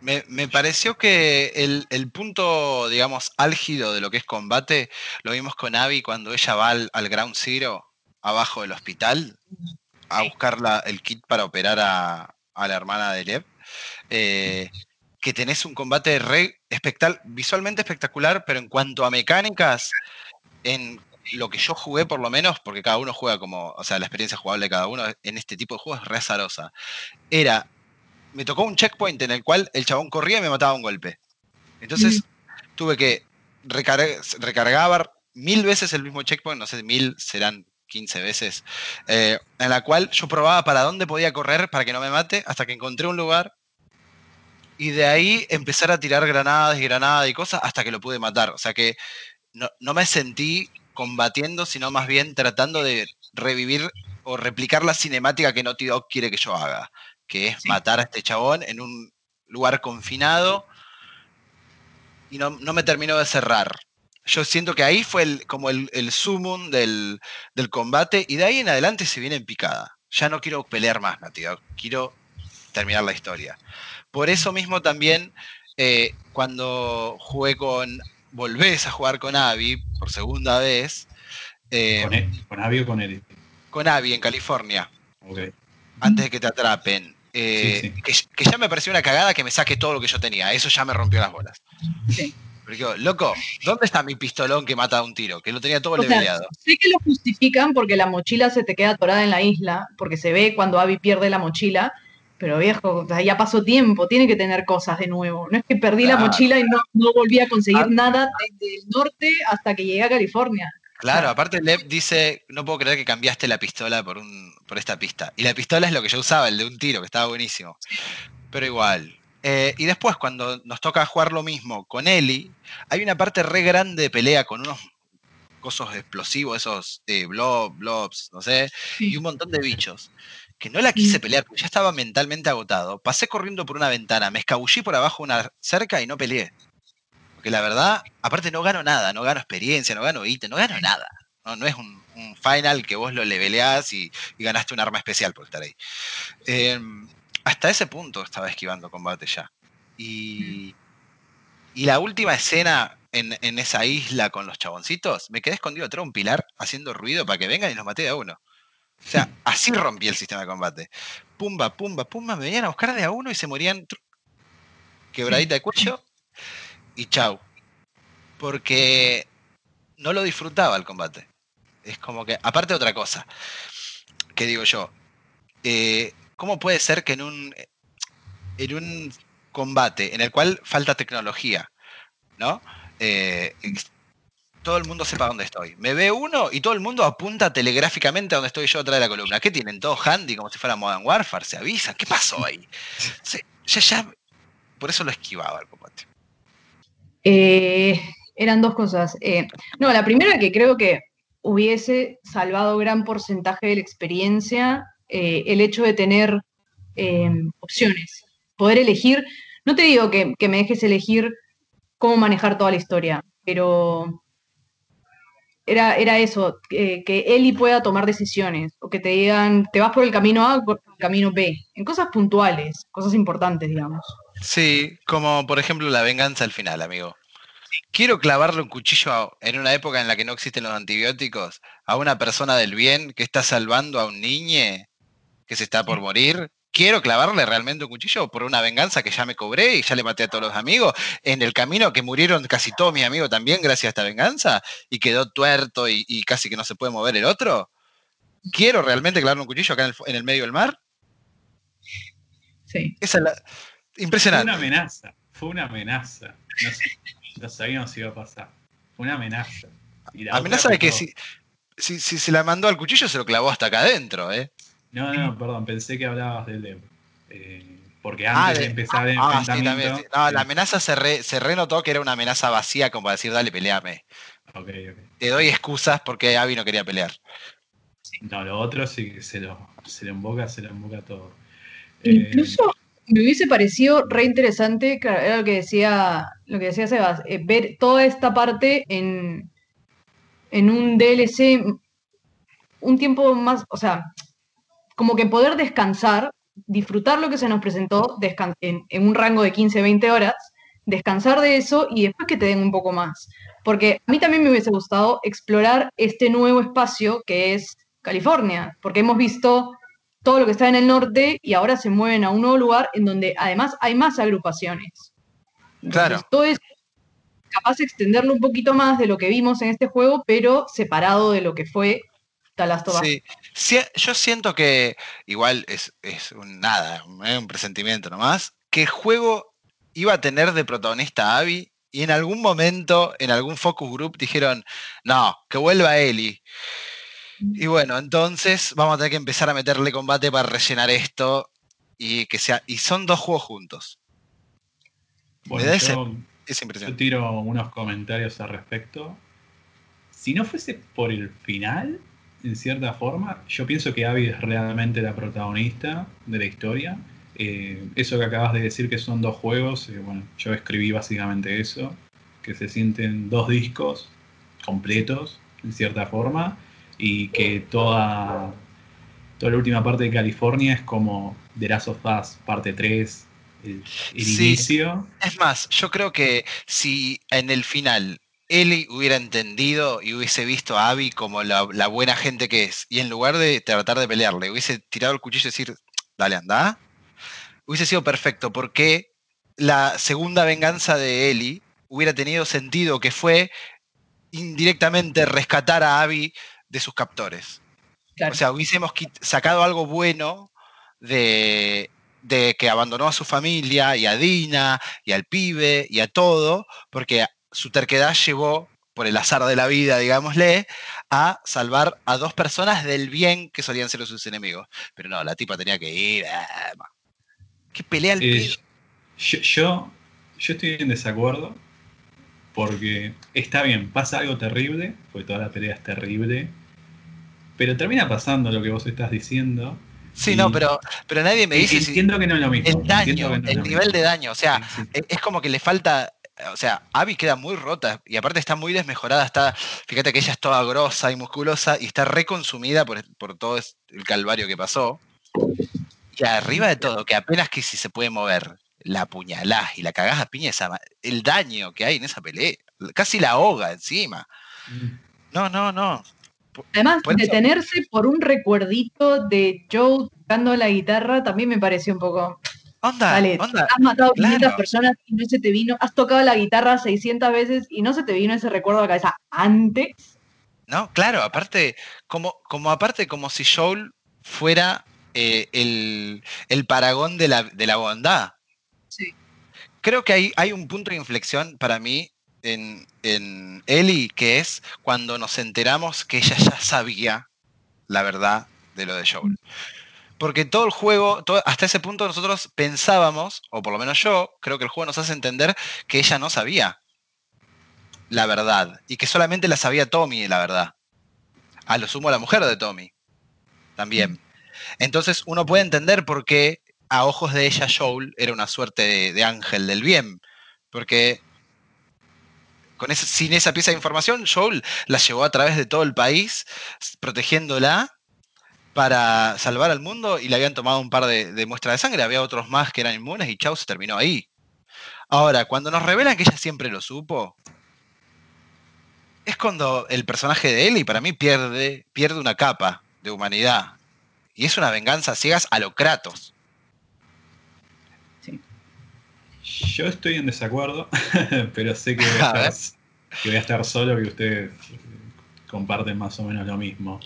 Speaker 2: me, pareció que el, punto, digamos, álgido de lo que es combate, lo vimos con Abby cuando ella va al, Ground Zero, abajo del hospital, a buscar el kit para operar a, la hermana de Lev. Eh, que tenés un combate re visualmente espectacular, pero en cuanto a mecánicas, en lo que yo jugué por lo menos, porque cada uno juega como, o sea, la experiencia jugable de cada uno en este tipo de juegos es re azarosa. Era, me tocó un checkpoint en el cual el chabón corría y me mataba un golpe. Entonces mm. tuve que recargar mil veces el mismo checkpoint, no sé, mil serán 15 veces, eh, en la cual yo probaba para dónde podía correr para que no me mate, hasta que encontré un lugar y de ahí empezar a tirar granadas y granadas y cosas hasta que lo pude matar. O sea que no, no me sentí combatiendo, sino más bien tratando de revivir o replicar la cinemática que Naughty Dog quiere que yo haga, que es matar a este chabón en un lugar confinado y no, me terminó de cerrar. Yo siento que ahí fue el, como el, el sumum del, combate y de ahí en adelante se viene en picada. Ya no quiero pelear más, Naughty Dog, quiero terminar la historia. Por eso mismo también, eh, cuando jugué con, volvés a jugar con Abby por segunda vez.
Speaker 1: Eh, ¿Con, e, ¿Con, Abby o con Eddie?
Speaker 2: Con Abby en California. Antes de que te atrapen. Eh, que, ya me pareció una cagada que me saque todo lo que yo tenía. Eso ya me rompió las bolas. Sí. Porque, loco, ¿dónde está mi pistolón que mata a un tiro? Que lo tenía todo leveleado.
Speaker 3: sé que lo justifican porque la mochila se te queda atorada en la isla, porque se ve cuando Abby pierde la mochila, pero viejo, ya pasó tiempo, tiene que tener cosas de nuevo. No es que perdí la mochila y no, no volví a conseguir ah. nada desde el norte hasta que llegué a California.
Speaker 2: Claro, <laughs> aparte Lev dice, no puedo creer que cambiaste la pistola por, un, por esta pista. Y la pistola es lo que yo usaba, el de un tiro, que estaba buenísimo. Pero igual. Eh, y después, cuando nos toca jugar lo mismo con Ellie, hay una parte re grande de pelea con unos cosos explosivos, esos eh, blobs, no sé, y un montón de bichos que no la quise pelear porque ya estaba mentalmente agotado. Pasé corriendo por una ventana, me escabullí por abajo de una cerca y no peleé. Porque la verdad, aparte no gano nada, no gano experiencia, no gano ítem, no gano nada. No, es un, final que vos lo leveleás y, ganaste un arma especial por estar ahí. Em, hasta ese punto estaba esquivando combate ya. Y, y la última escena en, en, esa isla con los chaboncitos, me quedé escondido atrás de un pilar haciendo ruido para que vengan y los maté a uno. O sea, así rompí el sistema de combate. Pumba, pumba, pumba, me venían a buscar de a uno y se morían quebradita de cuello y chau. Porque no lo disfrutaba el combate. Es como que, aparte de otra cosa, que digo yo, eh, ¿cómo puede ser que en un, en un combate en el cual falta tecnología, ¿no? Eh, todo el mundo sepa dónde estoy. Me ve uno y todo el mundo apunta telegráficamente a donde estoy yo atrás de la columna. ¿Qué tienen? Todos handy como si fuera Modern Warfare, se avisa. ¿Qué pasó ahí? <laughs> ya, ya, por eso lo esquivaba el combate.
Speaker 3: Eh, eran dos cosas. Eh, no, la primera que creo que hubiese salvado gran porcentaje de la experiencia, eh, el hecho de tener opciones, poder elegir. No te digo que, que me dejes elegir cómo manejar toda la historia, pero era, era eso, que Eli pueda tomar decisiones, o que te digan, te vas por el camino A o por el camino B, en cosas puntuales, cosas importantes, digamos.
Speaker 2: Sí, como por ejemplo la venganza al final, amigo. Quiero clavarle un cuchillo en una época en la que no existen los antibióticos a una persona del bien que está salvando a un niño que se está por morir quiero clavarle realmente un cuchillo por una venganza que ya me cobré y ya le maté a todos los amigos, en el camino que murieron casi todos mis amigos también gracias a esta venganza y quedó tuerto y, casi que no se puede mover el otro. ¿Quiero realmente clavarle un cuchillo acá en el, medio del mar?
Speaker 3: Sí.
Speaker 2: Esa es la... Impresionante.
Speaker 1: Fue una amenaza, fue una amenaza. No, sabíamos si iba a pasar. Fue una amenaza.
Speaker 2: amenaza de que si, si, si, se la mandó al cuchillo se lo clavó hasta acá adentro, ¿eh?
Speaker 1: No, no, perdón, pensé que hablabas del Dev. Eh, porque ah, antes de, empezar el ah, enfrentamiento...
Speaker 2: no, la amenaza se, se renotó que era una amenaza vacía como para decir, dale, peleame. Te doy excusas porque Abby no quería pelear.
Speaker 1: No, lo otro sí que se lo, se lo emboca, se lo emboca todo.
Speaker 3: Eh, Incluso me hubiese parecido re interesante, era lo que decía, lo que decía Sebas, eh, ver toda esta parte en, en un DLC un tiempo más, o sea, como que poder descansar, disfrutar lo que se nos presentó en, en, un rango de 15, 20 horas, descansar de eso y después que te den un poco más. Porque a mí también me hubiese gustado explorar este nuevo espacio que es California, porque hemos visto todo lo que está en el norte y ahora se mueven a un nuevo lugar en donde además hay más agrupaciones.
Speaker 2: Claro.
Speaker 3: todo es capaz de extenderlo un poquito más de lo que vimos en este juego, pero separado de lo que fue Talastoba.
Speaker 2: Sí. Sí, yo siento que igual es, es un nada, un presentimiento nomás, que el juego iba a tener de protagonista a Abby y en algún momento, en algún focus group, dijeron, no, que vuelva Ellie. Y bueno, entonces vamos a tener que empezar a meterle combate para rellenar esto y que sea. Y son dos juegos juntos.
Speaker 1: Bueno,
Speaker 2: Me da ese-
Speaker 1: yo, tiro unos comentarios al respecto. Si no fuese por el final, en cierta forma, yo pienso que Abby es realmente la protagonista de la historia. Eh, eso que acabas de decir que son dos juegos, eh, bueno, yo escribí básicamente eso, que se sienten dos discos completos, en cierta forma, y que toda, toda la última parte de California es como The Last of Us, parte 3, el, el
Speaker 2: Sí.
Speaker 1: inicio.
Speaker 2: Es más, yo creo que si en el final Ellie hubiera entendido y hubiese visto a Abby como la, la buena gente que es, y en lugar de tratar de pelearle, hubiese tirado el cuchillo y decir, dale, anda, hubiese sido perfecto, porque la segunda venganza de Ellie hubiera tenido sentido, que fue indirectamente rescatar a Abby de sus captores.
Speaker 3: Claro.
Speaker 2: O sea, hubiésemos sacado algo bueno de, de que abandonó a su familia y a Dina y al pibe y a todo, porque su terquedad llevó, por el azar de la vida, digámosle, a salvar a dos personas del bien que solían ser sus enemigos. Pero no, la tipa tenía que ir. ah. ¿Qué pelea el
Speaker 1: Eh,
Speaker 2: pibe?
Speaker 1: yo, yo, yo estoy en desacuerdo porque está bien, pasa algo terrible, porque toda la pelea es terrible, pero termina pasando lo que vos estás diciendo.
Speaker 2: Sí,
Speaker 1: y-
Speaker 2: no, pero, pero nadie me dice si
Speaker 1: entiendo que no es lo mismo.
Speaker 2: el daño,
Speaker 1: no
Speaker 2: el nivel de daño. O sea,
Speaker 1: Sí, sí.
Speaker 2: e- es como que le falta, o sea, Abby queda muy rota y aparte está muy desmejorada, está, fíjate que ella es toda grosa y musculosa y está reconsumida por, por todo el calvario que pasó. Y arriba de todo, que apenas que si se puede mover, la apuñalás y la cagás a piña, esa el daño que hay en esa pelea, casi la ahoga encima. No, no, no.
Speaker 3: Además,
Speaker 2: por eso-
Speaker 3: detenerse por un recuerdito de Joe tocando la guitarra también me pareció un poco.
Speaker 2: Onda,
Speaker 3: Vale,
Speaker 2: onda.
Speaker 3: has matado a 500
Speaker 2: claro.
Speaker 3: personas y no se te vino, has tocado la guitarra 600 veces y no se te vino ese recuerdo a la cabeza antes.
Speaker 2: No, claro, aparte, como, como aparte, como si Joel fuera eh, el, el paragón de la, de la bondad. Creo que hay, hay un punto de inflexión para mí en, en Ellie, que es cuando nos enteramos que ella ya sabía la verdad de lo de Joel. Porque todo el juego, todo- hasta ese punto nosotros pensábamos, o por lo menos yo, creo que el juego nos hace entender que ella no sabía la verdad y que solamente la sabía Tommy la verdad. A lo sumo la mujer de Tommy. También. Entonces uno puede entender por qué a ojos de ella Joel era una suerte de, ángel del bien. Porque con sin esa pieza de información, Joel la llevó a través de todo el país, protegiéndola para salvar al mundo y le habían tomado un par de, muestras de sangre. Había otros más que eran inmunes y chau, se terminó ahí. Ahora, cuando nos revelan que ella siempre lo supo, es cuando el personaje de Ellie para mí pierde, pierde una capa de humanidad. Y es una venganza ciegas a lo Kratos.
Speaker 1: Yo estoy en desacuerdo, <laughs> pero sé que voy a, estar, que voy a estar solo y ustedes eh, comparten más o menos lo mismo.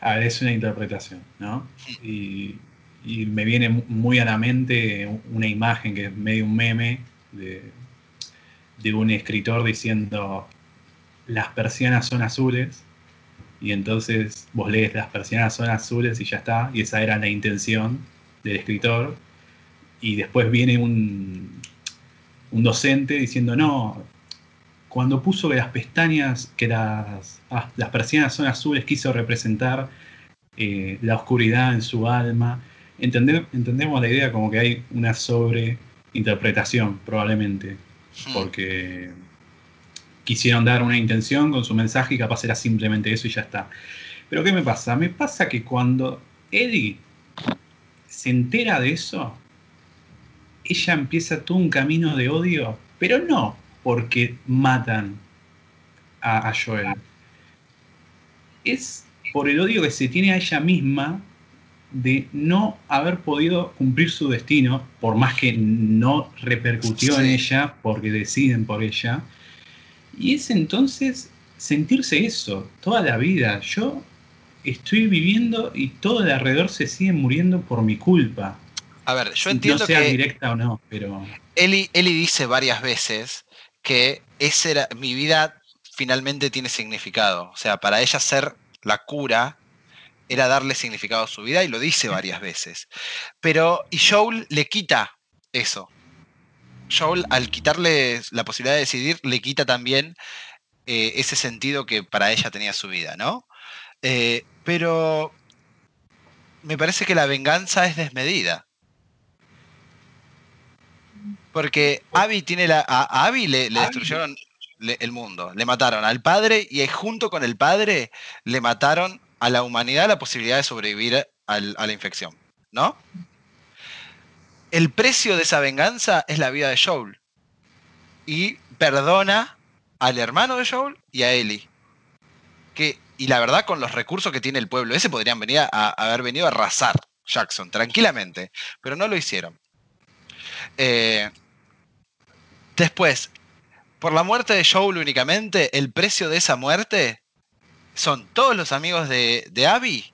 Speaker 1: A ver, es una interpretación, ¿no? Y, y me viene mu- muy a la mente una imagen que es medio un meme de, de un escritor diciendo las persianas son azules y entonces vos lees las persianas son azules y ya está, y esa era la intención del escritor, y después viene un, un docente diciendo, no, cuando puso que las pestañas, que las, ah, las persianas son azules, quiso representar eh, la oscuridad en su alma. Entender- entendemos la idea como que hay una sobreinterpretación, probablemente, porque quisieron dar una intención con su mensaje y capaz era simplemente eso y ya está. Pero ¿qué me pasa? Me pasa que cuando Eddie se entera de eso, ella empieza todo un camino de odio, pero no porque matan a, a Joel. Es por el odio que se tiene a ella misma de no haber podido cumplir su destino, por más que no repercutió en ella, porque deciden por ella. Y es entonces sentirse eso toda la vida. Yo estoy viviendo y todo de alrededor se sigue muriendo por mi culpa.
Speaker 2: A ver, yo entiendo no sea
Speaker 1: directa o no, pero.
Speaker 2: Eli, Eli dice varias veces que esa era, mi vida finalmente tiene significado. O sea, para ella ser la cura era darle significado a su vida y lo dice varias veces. Pero, y Joel le quita eso. Joel, al quitarle la posibilidad de decidir, le quita también eh, ese sentido que para ella tenía su vida, ¿no? Eh, pero me parece que la venganza es desmedida. Porque Abby tiene la. A, Abby le, destruyeron el mundo. Le mataron al padre y junto con el padre le mataron a la humanidad la posibilidad de sobrevivir a la infección. ¿No? El precio de esa venganza es la vida de Joel. Y perdona al hermano de Joel y a Ellie. Que, y la verdad, con los recursos que tiene el pueblo ese, podrían venir a, haber venido a arrasar Jackson tranquilamente. Pero no lo hicieron. Eh, después, por la muerte de Joel únicamente, el precio de esa muerte son todos los amigos de, de Abby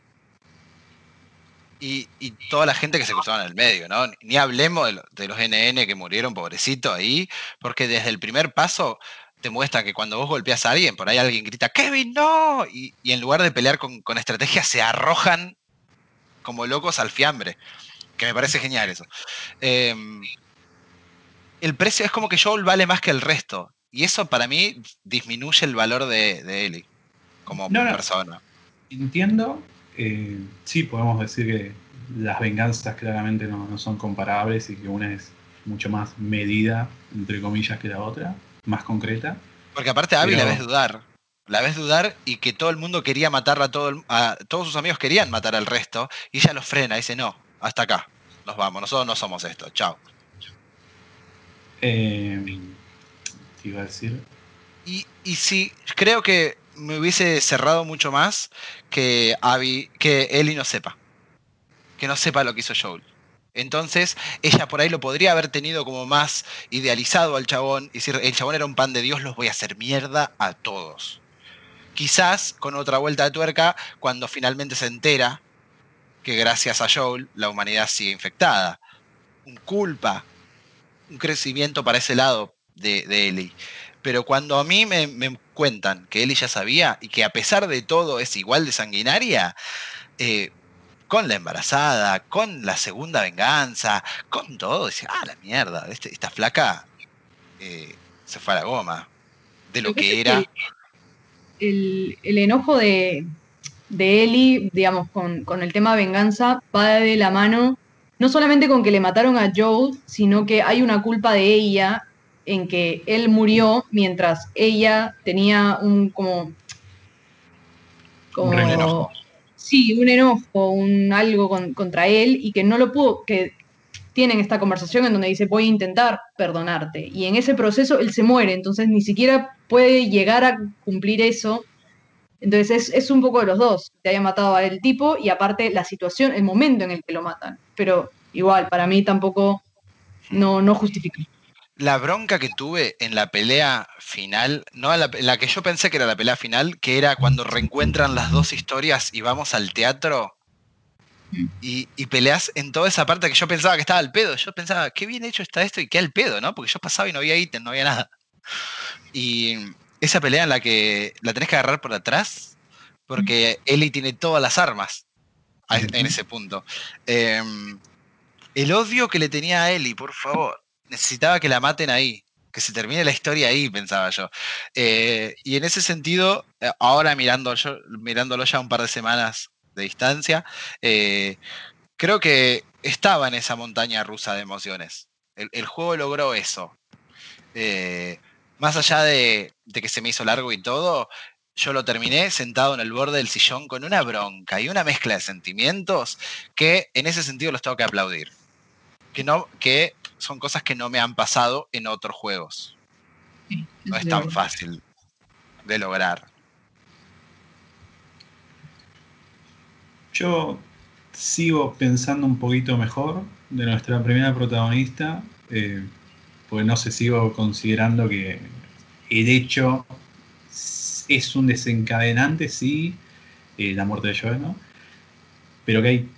Speaker 2: y, toda la gente que se cruzaba en el medio, ¿no? Ni hablemos de, los NN que murieron, pobrecito, ahí, porque desde el primer paso te muestra que cuando vos golpeas a alguien, por ahí alguien grita, Kevin, no, y, en lugar de pelear con, estrategia, se arrojan como locos al fiambre, que me parece genial eso. Em, el precio es como que Joel vale más que el resto, y eso para mí disminuye el valor de, de Ellie como persona.
Speaker 1: Entiendo. Eh, sí, podemos decir que las venganzas claramente no, son comparables y que una es mucho más medida, entre comillas, que la otra, más concreta.
Speaker 2: Porque aparte a Abby la ves dudar. La ves dudar y que todo el mundo quería matarla, a, todo a todos sus amigos querían matar al resto, y ella los frena, dice, no, hasta acá, nos vamos, nosotros no somos esto, chao.
Speaker 1: Eh, iba a decir?
Speaker 2: Y, y sí, creo que me hubiese cerrado mucho más que Abby, que Ellie no sepa. Que no sepa lo que hizo Joel. Entonces, ella por ahí lo podría haber tenido como más idealizado al chabón y decir, el chabón era un pan de Dios, los voy a hacer mierda a todos. Quizás con otra vuelta de tuerca, cuando finalmente se entera que gracias a Joel la humanidad sigue infectada. Un culpa, un crecimiento para ese lado de, de Ellie. Pero cuando a mí me, cuentan que Ellie ya sabía y que a pesar de todo es igual de sanguinaria, eh, con la embarazada, con la segunda venganza, con todo, dice, ah, la mierda, este, esta flaca eh, se fue a la goma de lo que era.
Speaker 3: El, enojo de, de Ellie, digamos, con, con, el tema venganza, va de la mano, no solamente con que le mataron a Joe, sino que hay una culpa de ella en que él murió mientras ella tenía un como,
Speaker 2: como un enojo.
Speaker 3: Sí un enojo un algo contra él y que no lo pudo que tienen esta conversación en donde dice voy a intentar perdonarte y en ese proceso él se muere entonces ni siquiera puede llegar a cumplir eso. Entonces es, es un poco de los dos te haya matado a el tipo y aparte la situación el momento en el que lo matan. Pero igual para mí tampoco no no justifica
Speaker 2: la bronca que tuve en la pelea final, no la, la, que yo pensé que era la pelea final, que era cuando reencuentran las dos historias y vamos al teatro y, y, peleas en toda esa parte que yo pensaba que estaba al pedo. Yo pensaba, qué bien hecho está esto y qué al pedo, ¿no? Porque yo pasaba y no había ítem, no había nada. Y esa pelea en la que la tenés que agarrar por atrás, porque Eli tiene todas las armas en ese punto. Em, el odio que le tenía a Eli, por favor necesitaba que la maten ahí, que se termine la historia ahí, pensaba yo. Eh, y en ese sentido, eh, ahora mirando yo, mirándolo ya un par de semanas de distancia, eh, creo que estaba en esa montaña rusa de emociones. El, juego logró eso. más allá de, de, que se me hizo largo y todo, yo lo terminé sentado en el borde del sillón con una bronca y una mezcla de sentimientos que en ese sentido los tengo que aplaudir. Que, no, que son cosas que no me han pasado en otros juegos. no es tan fácil de lograr.
Speaker 1: Yo sigo pensando un poquito mejor de nuestra primera protagonista, eh, porque no sé, sigo considerando que el hecho es un desencadenante, sí, eh, la muerte de Joel, ¿no? Pero que hay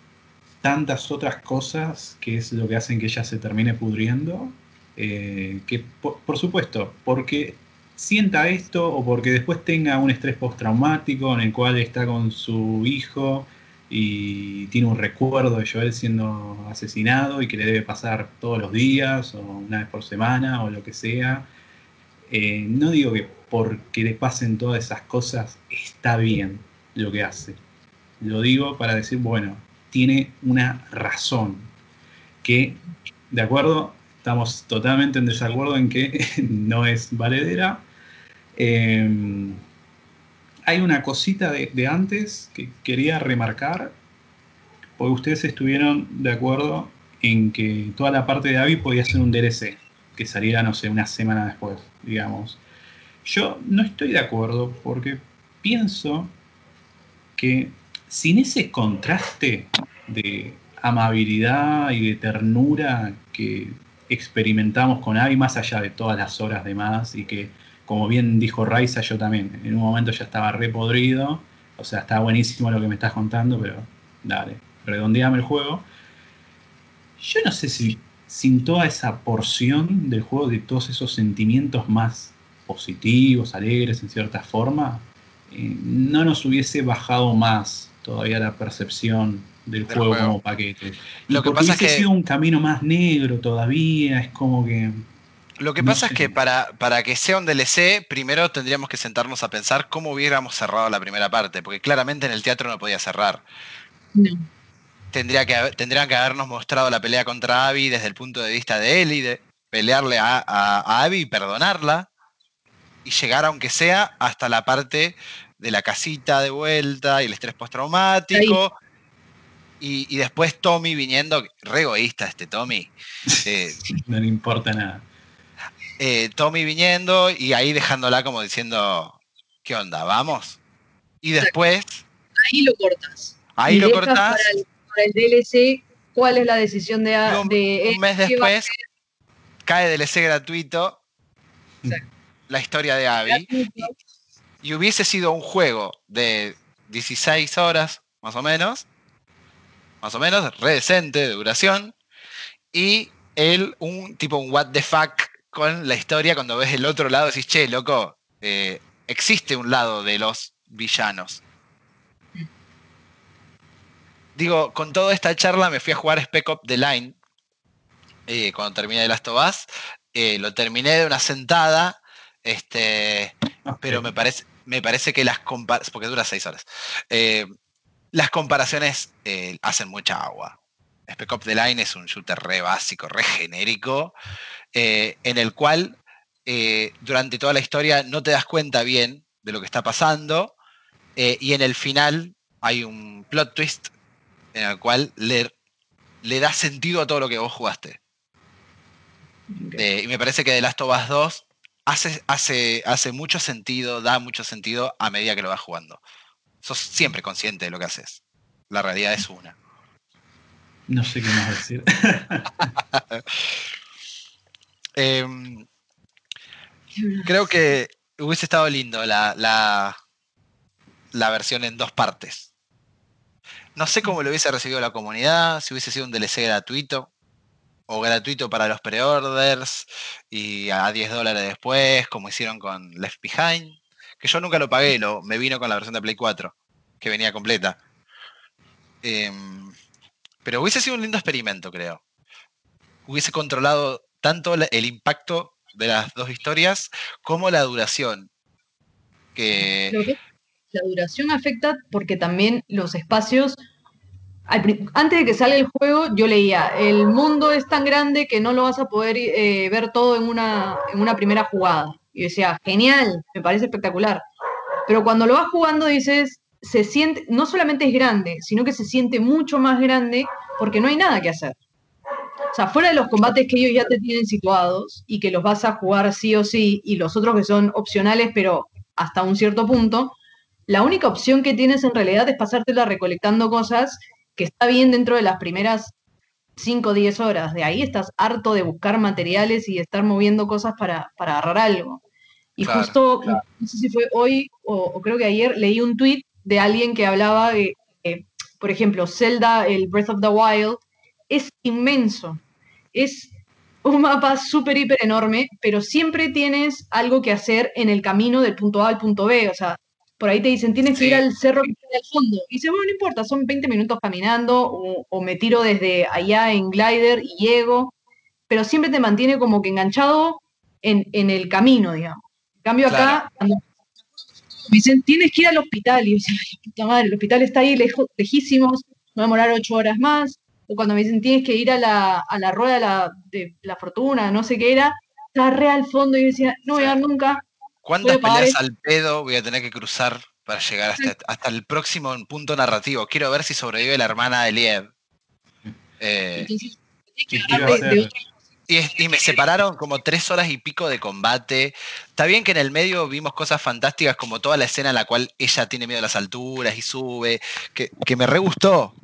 Speaker 1: tantas otras cosas que es lo que hacen que ella se termine pudriendo, eh, que por, supuesto, porque sienta esto o porque después tenga un estrés postraumático en el cual está con su hijo y tiene un recuerdo de Joel siendo asesinado y que le debe pasar todos los días o una vez por semana o lo que sea. Eh, no digo que porque le pasen todas esas cosas está bien lo que hace. Lo digo para decir, bueno, tiene una razón. Que, de acuerdo, estamos totalmente en desacuerdo en que <laughs> no es valedera. Em, hay una cosita de, antes que quería remarcar, porque ustedes estuvieron de acuerdo en que toda la parte de Abby podía ser un DLC, que saliera, no sé, una semana después, digamos. Yo no estoy de acuerdo porque pienso que sin ese contraste de amabilidad y de ternura que experimentamos con Abby, más allá de todas las horas de más, y que, como bien dijo Raiza, yo también, en un momento ya estaba repodrido, o sea, está buenísimo lo que me estás contando, pero dale, redondeame el juego. Yo no sé si sin toda esa porción del juego, de todos esos sentimientos más positivos, alegres en cierta forma, eh, no nos hubiese bajado más todavía la percepción del, juego, como paquete. lo que pasa es que sido un camino más negro todavía, es como que
Speaker 2: lo que pasa es que para, para que sea un DLC, primero tendríamos que sentarnos a pensar cómo hubiéramos cerrado la primera parte, porque claramente en el teatro no podía cerrar. Tendría que, tendrían que habernos mostrado la pelea contra Abby desde el punto de vista de él y de pelearle a, a Abby y perdonarla y llegar, aunque sea, hasta la parte de la casita de vuelta y el estrés postraumático. Y, y, después Tommy viniendo, re egoísta este Tommy. <laughs>
Speaker 1: Eh, no le importa nada.
Speaker 2: Eh, Tommy viniendo y ahí dejándola como diciendo, ¿qué onda? ¿Vamos? Y después...
Speaker 3: Ahí lo cortas.
Speaker 2: Ahí lo cortas. Para
Speaker 3: el, DLC, ¿cuál es la decisión de...
Speaker 2: Un, de un mes después cae DLC gratuito. La historia de Abby y hubiese sido un juego de 16 horas, más o menos, más o menos, re decente de duración, y él, un tipo, un what the fuck con la historia, cuando ves el otro lado, decís, che, loco, eh, existe un lado de los villanos. Digo, con toda esta charla me fui a jugar Spec Up The Line eh, cuando terminé de Last of Us. Eh, lo terminé de una sentada, este, pero me parece, me parece que las comparaciones, porque dura seis horas, eh, las comparaciones eh, hacen mucha agua. Spec Ops The Line es un shooter re básico, re genérico, eh, en el cual durante toda la historia no te das cuenta bien de lo que está pasando y en el final hay un plot twist en el cual le, le da sentido a todo lo que vos jugaste. y me parece que The Last of Us 2 hace, hace, hace mucho sentido, da mucho sentido a medida que lo vas jugando. Sos siempre consciente de lo que haces. La realidad es una.
Speaker 1: No sé qué más decir. <laughs>
Speaker 2: Em, creo que hubiese estado lindo la, la, la, versión en dos partes. No sé cómo lo hubiese recibido la comunidad, si hubiese sido un DLC gratuito o gratuito para los pre-orders y a 10 dólares después, como hicieron con Left Behind, que yo nunca lo pagué, lo, me vino con la versión de Play 4, que venía completa. Em, pero hubiese sido un lindo experimento, creo. Hubiese controlado tanto el impacto de las dos historias como la duración. Que...
Speaker 3: La duración afecta porque también los espacios antes de que salga el juego, yo leía, el mundo es tan grande que no lo vas a poder eh, ver todo en una, en una primera jugada. Y decía, genial, me parece espectacular. Pero cuando lo vas jugando dices, se siente, no solamente es grande, sino que se siente mucho más grande porque no hay nada que hacer. O sea, fuera de los combates que ellos ya te tienen situados y que los vas a jugar sí o sí, y los otros que son opcionales, pero hasta un cierto punto, la única opción que tienes en realidad es pasártela recolectando cosas que está bien dentro de las primeras 5 o 10 horas. De ahí estás harto de buscar materiales y de estar moviendo cosas para, para agarrar algo. Y justo, no sé si fue hoy o, creo que ayer, leí un tweet de alguien que hablaba de, por ejemplo, Zelda, el Breath of the Wild, es inmenso. Es un mapa súper, hiper enorme, pero siempre tienes algo que hacer en el camino del punto A al punto B. O sea, por ahí te dicen, tienes que ir al cerro que está al fondo. Y dice, bueno, no importa, son 20 minutos caminando o, me tiro desde allá en glider y llego, pero siempre te mantiene como que enganchado en, el camino, digamos. En cambio acá, cuando me dicen, tienes que ir al hospital, y yo decía, puta madre, el hospital está ahí lejos, lejísimos, me va a demorar ocho horas más. O cuando me dicen, tienes que ir a la, a la rueda de la, fortuna, no sé qué era, está re al fondo, y yo decía, no voy a dar nunca,
Speaker 2: ¿Cuántas peleas al pedo voy a tener que cruzar para llegar hasta, el próximo punto narrativo? Quiero ver si sobrevive la hermana de Liev. Eh, y, me separaron como tres horas y pico de combate. Está bien que en el medio vimos cosas fantásticas como toda la escena en la cual ella tiene miedo a las alturas y sube, que, que me re gustó.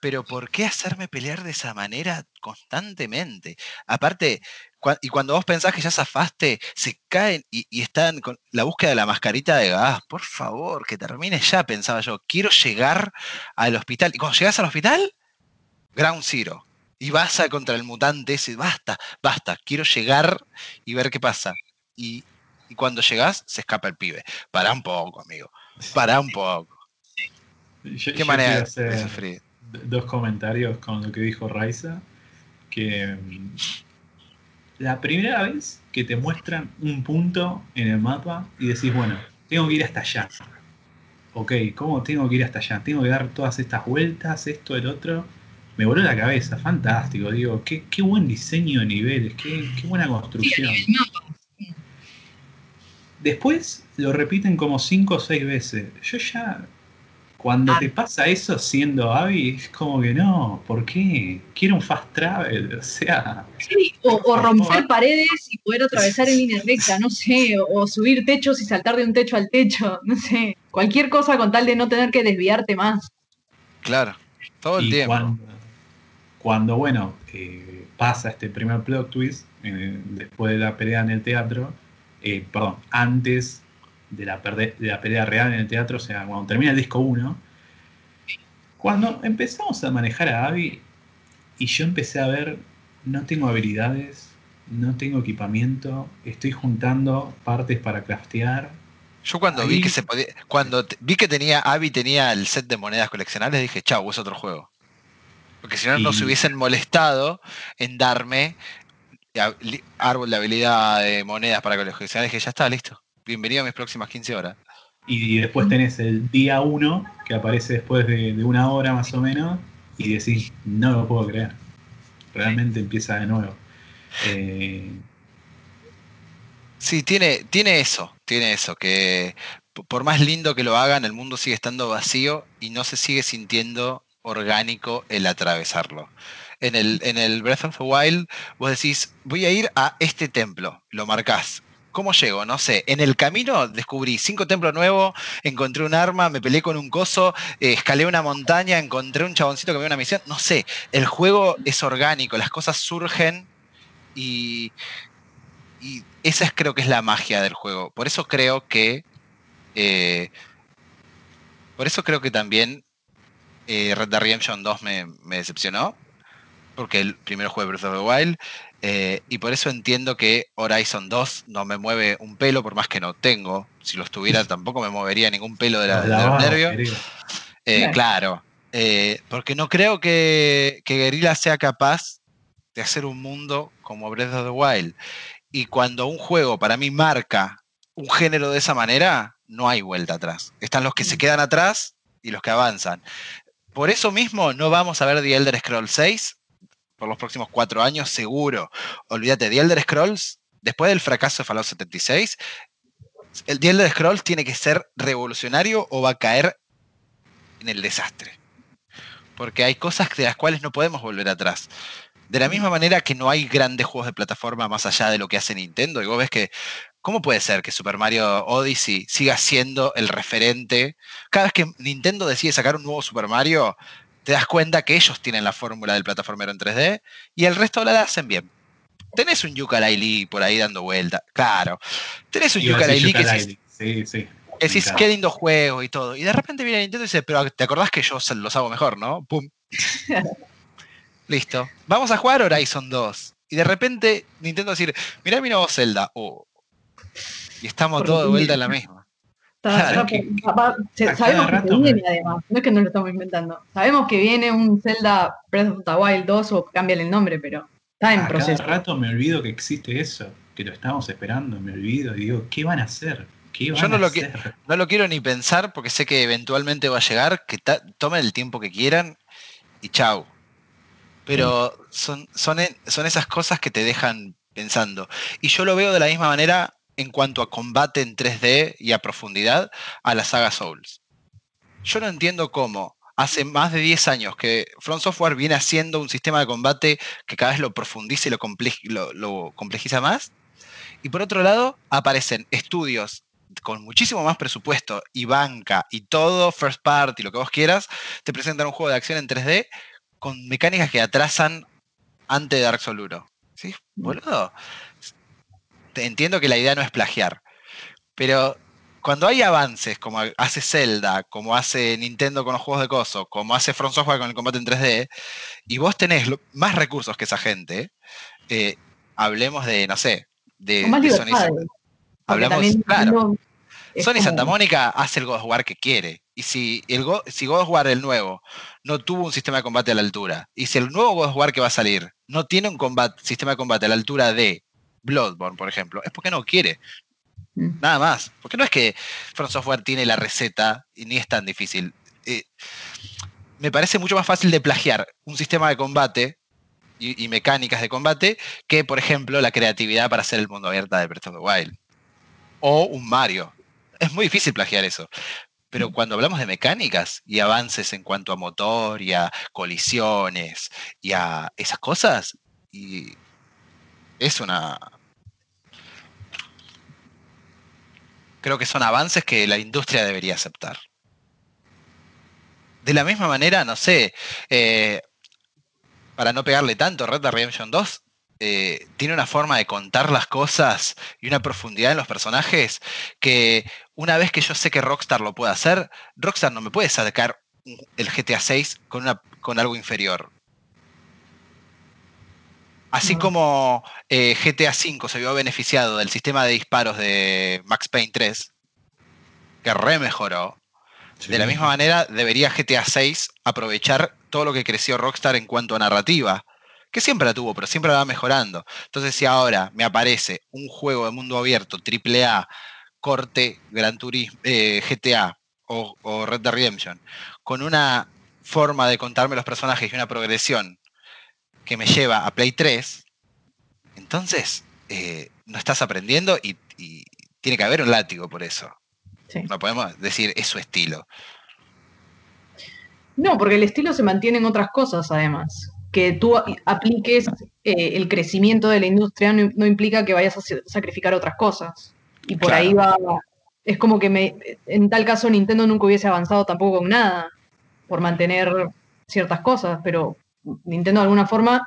Speaker 2: Pero ¿por qué hacerme pelear de esa manera constantemente? Aparte, y cuando vos pensás que ya zafaste, se caen y, están con la búsqueda de la mascarita de gas. Por favor, que termine ya, pensaba yo. Quiero llegar al hospital. Y cuando llegas al hospital, Ground Zero. Y vas a contra el mutante ese. Basta, basta. Quiero llegar y ver qué pasa. Y, cuando llegas, se escapa el pibe. Pará un poco, amigo. Pará un poco.
Speaker 1: ¿Qué manera de hacer Dos comentarios con lo que dijo Raiza. Que la primera vez que te muestran un punto en el mapa y decís, bueno, tengo que ir hasta allá. Ok, ¿cómo tengo que ir hasta allá? Tengo que dar todas estas vueltas, esto, el otro. Me voló la cabeza, fantástico, digo, qué, qué buen diseño de niveles, qué, qué buena construcción. Después lo repiten como cinco o seis veces. Yo ya cuando ah. te pasa eso siendo Abby, es como que no, ¿por qué? Quiero un fast travel, o sea.
Speaker 3: Sí, o, romper paredes y poder atravesar en línea recta, no sé, o, subir techos y saltar de un techo al techo, <laughs> no sé. Cualquier cosa con tal de no tener que desviarte más.
Speaker 2: Claro, todo el tiempo.
Speaker 1: Cuando, bueno, eh, pasa este primer plot twist, eh, después de la pelea en el teatro, eh, perdón, antes de la, de la pelea real en el teatro, o sea, cuando termina el disco 1, cuando empezamos a manejar a Abby y yo empecé a ver, no tengo habilidades, no tengo equipamiento, estoy juntando partes para craftear.
Speaker 2: Yo cuando vi que se podía, cuando vi que tenía Abby tenía el set de monedas coleccionables, dije, chau, es otro juego. Porque si no, no se hubiesen molestado en darme árbol de habilidad de monedas para coleccionar. Dije, ya está, listo bienvenido a mis próximas 15 horas.
Speaker 1: Y después tenés el día 1, que aparece después de, una hora más o menos, y decís, no lo puedo creer. Realmente empieza de nuevo. Eh,
Speaker 2: sí, tiene, tiene eso, tiene eso, que por más lindo que lo hagan, el mundo sigue estando vacío y no se sigue sintiendo orgánico el atravesarlo. En el, en el Breath of the Wild, vos decís, voy a ir a este templo, lo marcás, ¿Cómo llego? No sé. En el camino descubrí cinco templos nuevos, encontré un arma, me peleé con un coso, eh, escalé una montaña, encontré un chaboncito que me dio una misión. No sé. El juego es orgánico, las cosas surgen y, esa es, creo que es la magia del juego. Por eso creo que. Eh, por eso creo que también eh, Red Dead Redemption 2 me, decepcionó. Porque el primer juego de Breath of the Wild eh, y por eso entiendo que Horizon 2 no me mueve un pelo, por más que no tengo. Si lo estuviera, <laughs> tampoco me movería ningún pelo de, la, los nervios. Eh, claro, eh, porque no creo que, que Guerrilla sea capaz de hacer un mundo como Breath of the Wild. Y cuando un juego para mí marca un género de esa manera, no hay vuelta atrás. Están los que se quedan atrás y los que avanzan. Por eso mismo no vamos a ver The Elder Scrolls 6 por los próximos cuatro años, seguro. Olvídate, The Elder Scrolls, después del fracaso de Fallout 76, el The Elder Scrolls tiene que ser revolucionario o va a caer en el desastre. Porque hay cosas de las cuales no podemos volver atrás. De la misma manera que no hay grandes juegos de plataforma más allá de lo que hace Nintendo. Y vos ves que, ¿cómo puede ser que Super Mario Odyssey siga siendo el referente? Cada vez que Nintendo decide sacar un nuevo Super Mario, te das cuenta que ellos tienen la fórmula del plataformero en 3D y el resto la hacen bien. Tenés un yooka por ahí dando vuelta, claro. Tenés un yooka que
Speaker 1: sí, sí.
Speaker 2: Decís, qué lindo juego y todo. Y de repente viene Nintendo y dice, pero te acordás que yo los hago mejor, ¿no? Pum. <laughs> Listo. Vamos a jugar Horizon 2. Y de repente Nintendo decir, mirá mi nuevo Zelda. Oh. Y estamos todos de vuelta en la misma.
Speaker 3: Sabemos que viene además, no es que no lo estamos inventando. Sabemos que viene un Zelda Breath of the Wild 2 o cambian el nombre, pero está en proceso.
Speaker 1: Cada rato me olvido que existe eso, que lo estamos esperando, me olvido y digo, ¿qué van a hacer? Yo
Speaker 2: no lo, no lo quiero ni pensar porque sé que eventualmente va a llegar, que tomen el tiempo que quieran y chau. Pero son, son, son esas cosas que te dejan pensando. Y yo lo veo de la misma manera en cuanto a combate en 3D y a profundidad a la saga Souls. Yo no entiendo cómo hace más de 10 años que Front Software viene haciendo un sistema de combate que cada vez lo profundiza y lo, lo complejiza más. Y por otro lado, aparecen estudios con muchísimo más presupuesto y banca y todo, first party, lo que vos quieras, te presentan un juego de acción en 3D con mecánicas que atrasan antes de Dark Souls 1. ¿Sí? Boludo. Entiendo que la idea no es plagiar, pero cuando hay avances como hace Zelda, como hace Nintendo con los juegos de coso, como hace Front Software con el combate en 3D, y vos tenés más recursos que esa gente, eh, hablemos de, no sé, de,
Speaker 3: de
Speaker 2: Hablamos, claro. Sony Santa Mónica hace el God of War que quiere. Y si, el si God of War, el nuevo, no tuvo un sistema de combate a la altura, y si el nuevo God of War que va a salir no tiene un sistema de combate a la altura de Bloodborne, por ejemplo, es porque no quiere. Mm. Nada más. Porque no es que Front Software tiene la receta y ni es tan difícil. Eh, me parece mucho más fácil de plagiar un sistema de combate y, y, mecánicas de combate que, por ejemplo, la creatividad para hacer el mundo abierto de Breath of the Wild o un Mario. Es muy difícil plagiar eso. Pero mm. cuando hablamos de mecánicas y avances en cuanto a motor y a colisiones y a esas cosas, y es una... Creo que son avances que la industria debería aceptar. De la misma manera, no sé, eh, para no pegarle tanto, Red Dead Redemption 2 eh, tiene una forma de contar las cosas y una profundidad en los personajes que una vez que yo sé que Rockstar lo puede hacer, Rockstar no me puede sacar el GTA 6 con, una, con algo inferior. Así como eh, GTA 5 se vio beneficiado del sistema de disparos de Max Payne 3, que re mejoró, de la misma manera debería GTA 6 aprovechar todo lo que creció Rockstar en cuanto a narrativa que siempre la tuvo, pero siempre la va mejorando. Entonces, si ahora me aparece un juego de mundo abierto, AAA, corte Gran Turismo, eh, GTA o, Red Dead Redemption, con una forma de contarme los personajes y una progresión que me lleva a Play 3, entonces eh, no estás aprendiendo y, tiene que haber un látigo por eso. No podemos decir es su estilo.
Speaker 3: No, porque el estilo se mantiene en otras cosas, además que tú apliques eh, el crecimiento de la industria no, implica que vayas a sacrificar otras cosas. Y por ahí va, es como que me, en tal caso Nintendo nunca hubiese avanzado tampoco con nada por mantener ciertas cosas, pero Nintendo de alguna forma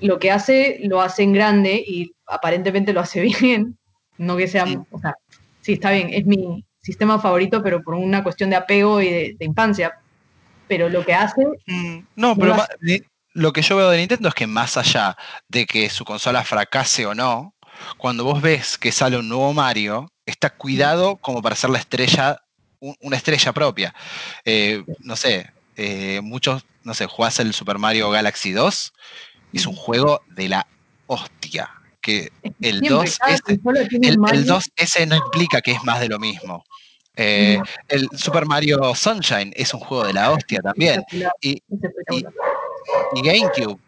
Speaker 3: lo que hace lo hace en grande y aparentemente lo hace <laughs> bien, no que sea, o sea, sí está bien, es mi sistema favorito, pero por una cuestión de apego y de, infancia, pero lo que hace...
Speaker 2: Mm, no, pero lo que yo veo de Nintendo es que más allá de que su consola fracase o no, cuando vos ves que sale un nuevo Mario, está cuidado como para ser la estrella, una estrella propia. Eh, no sé, eh, muchos, no sé, jugás el Super Mario Galaxy 2, es un juego de la hostia. Que el 2 el, 2S no implica que es más de lo mismo. Eh, el Super Mario Sunshine es un juego de la hostia también. y, y GameCube.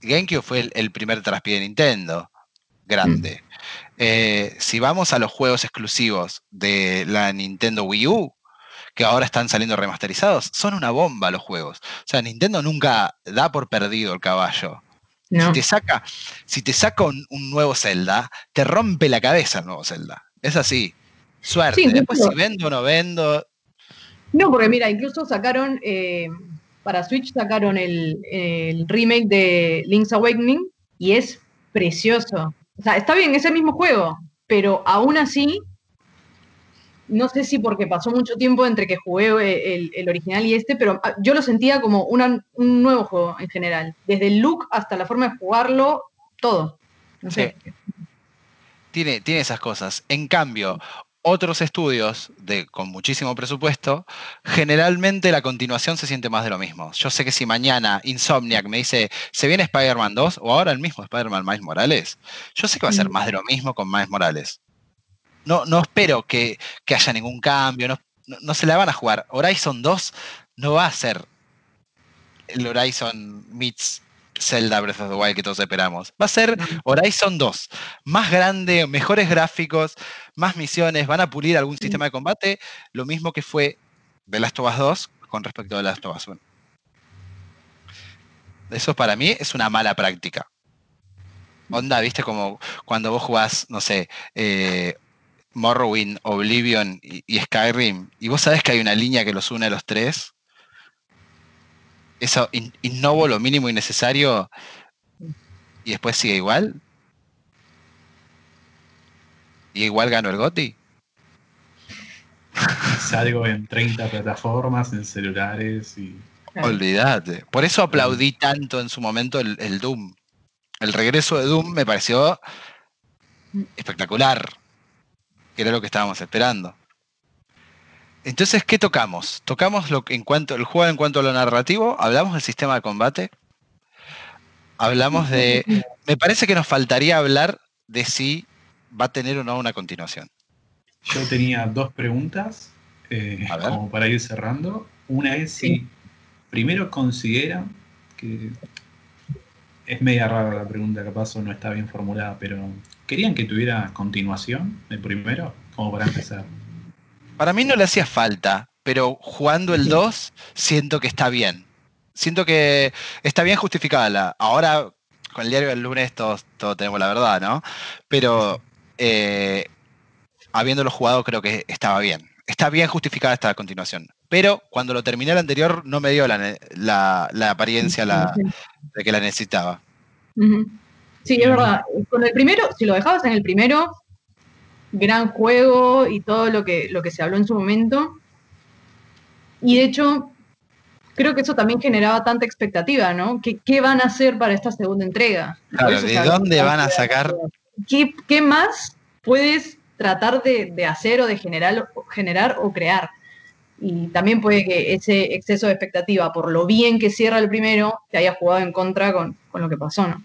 Speaker 2: GameCube fue el, primer traspié de Nintendo. Grande. Mm. Eh, si vamos a los juegos exclusivos de la Nintendo Wii U, que ahora están saliendo remasterizados, son una bomba los juegos. O sea, Nintendo nunca da por perdido el caballo. Si te saca, si te saca un, nuevo Zelda, te rompe la cabeza el nuevo Zelda. Es así. Suerte. Después si vendo o no vendo.
Speaker 3: No, porque mira, incluso sacaron eh, para Switch sacaron el, el remake de Link's Awakening y es precioso. O sea, está bien, es el mismo juego, pero aún así, no sé si porque pasó mucho tiempo entre que jugué eh, el, original y este, pero ah, yo lo sentía como un nuevo juego en general. Desde el look hasta la forma de jugarlo, todo. No sé.
Speaker 2: Tiene, tiene esas cosas. En cambio, otros estudios de, con muchísimo presupuesto, generalmente la continuación se siente más de lo mismo. Yo sé que si mañana Insomniac me dice, se viene Spider-Man 2 o ahora el mismo Spider-Man Miles Morales, yo sé que va a ser mm. más de lo mismo con Miles Morales. No, no espero que, haya ningún cambio, no, no, se la van a jugar. Horizon 2 no va a ser el Horizon meets Zelda Breath of the Wild que todos esperamos. Va a ser Horizon 2. Más grande, mejores gráficos, más misiones, van a pulir algún sistema de combate, lo mismo que fue The Last of Us 2 con respecto a The Last of Us 1. Eso para mí es una mala práctica. Onda, viste como cuando vos jugás, no sé, eh, Morrowind, Oblivion y, y, Skyrim, y vos sabés que hay una línea que los une a los tres, eso innovo lo mínimo y necesario y después sigue igual. Y igual gano el GOTI. <laughs>
Speaker 1: Salgo en 30 plataformas, en celulares y.
Speaker 2: Olvídate. Por eso aplaudí tanto en su momento el, el Doom. El regreso de Doom me pareció espectacular. Que era lo que estábamos esperando. Entonces, ¿qué tocamos? Tocamos lo en cuanto el juego en cuanto a lo narrativo, hablamos del sistema de combate, hablamos de. <laughs> Me parece que nos faltaría hablar de si va a tener o no una continuación.
Speaker 1: Yo tenía dos preguntas eh, como para ir cerrando. Una es si primero consideran que es media rara la pregunta, capaz o no está bien formulada, pero ¿querían que tuviera continuación el primero? Como para empezar.
Speaker 2: Para mí no le hacía falta, pero jugando el 2 siento que está bien. Siento que está bien justificada. Ahora, con el diario del lunes, todos, tenemos la verdad, ¿no? Pero eh, habiéndolo jugado, creo que estaba bien. Está bien justificada esta continuación. Pero cuando lo terminé el anterior, no me dio la, apariencia de que la necesitaba.
Speaker 3: Sí, es verdad. Con el primero, si lo dejabas en el primero, gran juego y todo lo que, lo que se habló en su momento. Y de hecho, creo que eso también generaba tanta expectativa, ¿no? ¿Qué, qué van a hacer para esta segunda entrega?
Speaker 2: Claro, ¿de dónde van a sacar?
Speaker 3: ¿Qué, qué más puedes tratar de, de, hacer o de generar, generar o crear? Y también puede que ese exceso de expectativa, por lo bien que cierra el primero, te haya jugado en contra con, con lo que pasó, ¿no?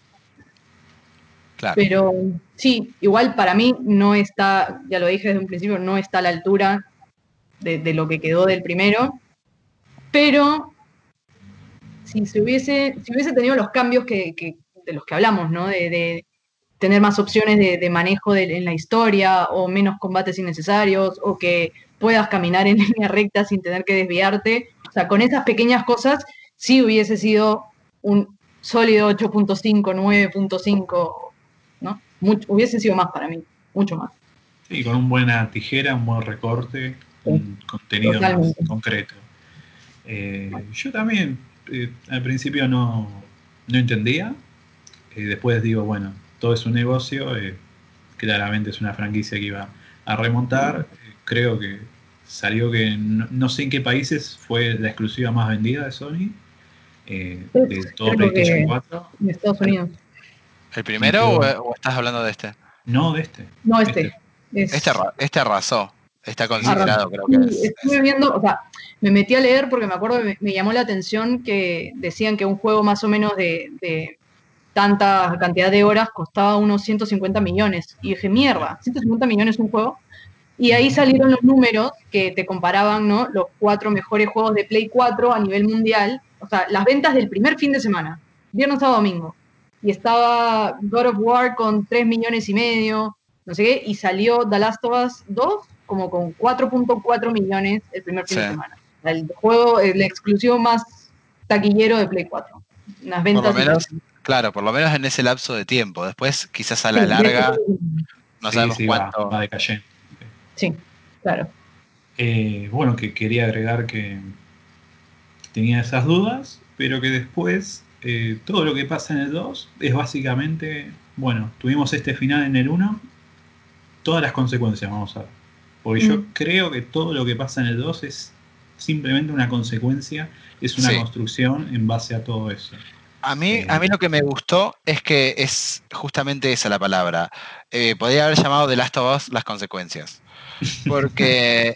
Speaker 3: Pero sí, igual para mí no está, ya lo dije desde un principio, no está a la altura de, lo que quedó del primero. Pero si se hubiese, si hubiese tenido los cambios que, de los que hablamos, ¿no? De, tener más opciones de, manejo en la historia, o menos combates innecesarios, o que puedas caminar en <laughs> línea recta sin tener que desviarte. O sea, con esas pequeñas cosas sí hubiese sido un sólido 8.5, 9.5 hubiese sido más para mí, mucho más.
Speaker 1: Sí, con una buena tijera, un buen recorte, un contenido más concreto. Eh, yo también eh, al principio no, entendía, eh, después digo, bueno, todo es un negocio, claramente es una franquicia que iba a remontar, creo que salió que no, sé en qué países fue la exclusiva más vendida de Sony, de todo PlayStation 4.
Speaker 3: En Estados Unidos.
Speaker 2: ¿El primero o, estás hablando de este?
Speaker 1: No, de este.
Speaker 3: No, este.
Speaker 2: Este, este, este, arrasó. Está considerado, creo que es.
Speaker 3: Estuve viendo, o sea, me metí a leer porque me acuerdo que me, llamó la atención que decían que un juego más o menos de, tanta cantidad de horas costaba unos 150 millones. Y dije, mierda, 150 millones un juego. Y ahí salieron los números que te comparaban, ¿no? Los cuatro mejores juegos de Play 4 a nivel mundial. O sea, las ventas del primer fin de semana, viernes a domingo y estaba God of War con 3 millones y medio, no sé qué, y salió The Last of Us 2 como con 4.4 millones el primer fin de semana. El juego, el exclusivo más taquillero de Play 4. Las ventas.
Speaker 2: Por lo menos, claro, por lo menos en ese lapso de tiempo. Después, quizás a la larga, no sabemos cuánto.
Speaker 1: Va, va
Speaker 3: Sí, claro.
Speaker 1: Eh, bueno, que quería agregar que tenía esas dudas, pero que después eh, todo lo que pasa en el 2 es básicamente, bueno, tuvimos este final en el 1, todas las consecuencias vamos a ver. Porque yo
Speaker 3: Mm.
Speaker 1: creo que todo lo que pasa en el 2 es simplemente una consecuencia, es una
Speaker 2: Sí.
Speaker 1: construcción en base a todo eso.
Speaker 2: A mí,
Speaker 1: Eh,
Speaker 2: a mí lo que me gustó es que es justamente esa la palabra. Eh, podría haber llamado The Last of Us las consecuencias. Porque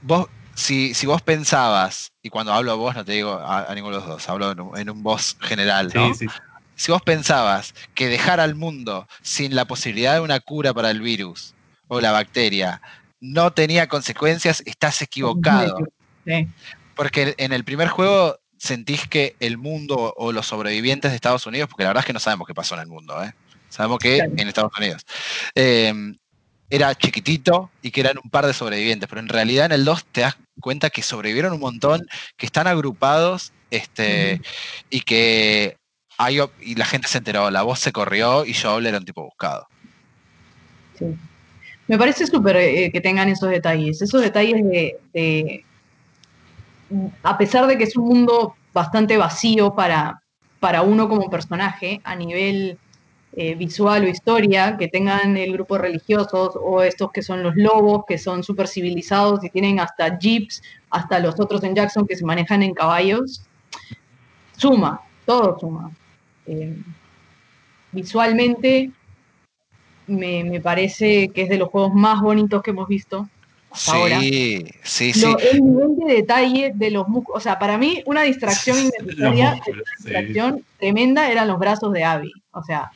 Speaker 2: vos, <laughs> si, si vos pensabas, y cuando hablo a vos no te digo a, a ninguno de los dos, hablo en un, en un voz general,
Speaker 1: Sí, sí,
Speaker 2: Si vos pensabas que dejar al mundo sin la posibilidad de una cura para el virus o la bacteria no tenía consecuencias, estás equivocado.
Speaker 3: Sí.
Speaker 2: Porque en el primer juego sentís que el mundo o los sobrevivientes de Estados Unidos, porque la verdad es que no sabemos qué pasó en el mundo, ¿eh? sabemos que
Speaker 3: Claro.
Speaker 2: en Estados Unidos, eh, era chiquitito y que eran un par de sobrevivientes, pero en realidad en el 2 te das cuenta que sobrevivieron un montón, que están agrupados este, y que hay, y la gente se enteró, la voz se corrió y Joel era un tipo buscado.
Speaker 3: Sí. Me parece súper eh, que tengan esos detalles, esos detalles de, de- a pesar de que es un mundo bastante vacío para, para uno como personaje a nivel eh, visual o historia, que tengan el grupo religiosos o estos que son los lobos, que son súper civilizados y tienen hasta jeeps, hasta los otros en Jackson que se manejan en caballos, suma, todo suma. Eh, visualmente me, me parece que es de los juegos más bonitos que hemos visto hasta ahora.
Speaker 2: Sí, sí.
Speaker 3: Lo- el nivel de detalle de los músculos, o sea, para mí una distracción <laughs>
Speaker 1: Los
Speaker 3: innecesaria,
Speaker 1: músculos,
Speaker 3: una
Speaker 1: sí.
Speaker 3: distracción tremenda eran los brazos de Abby. O sea,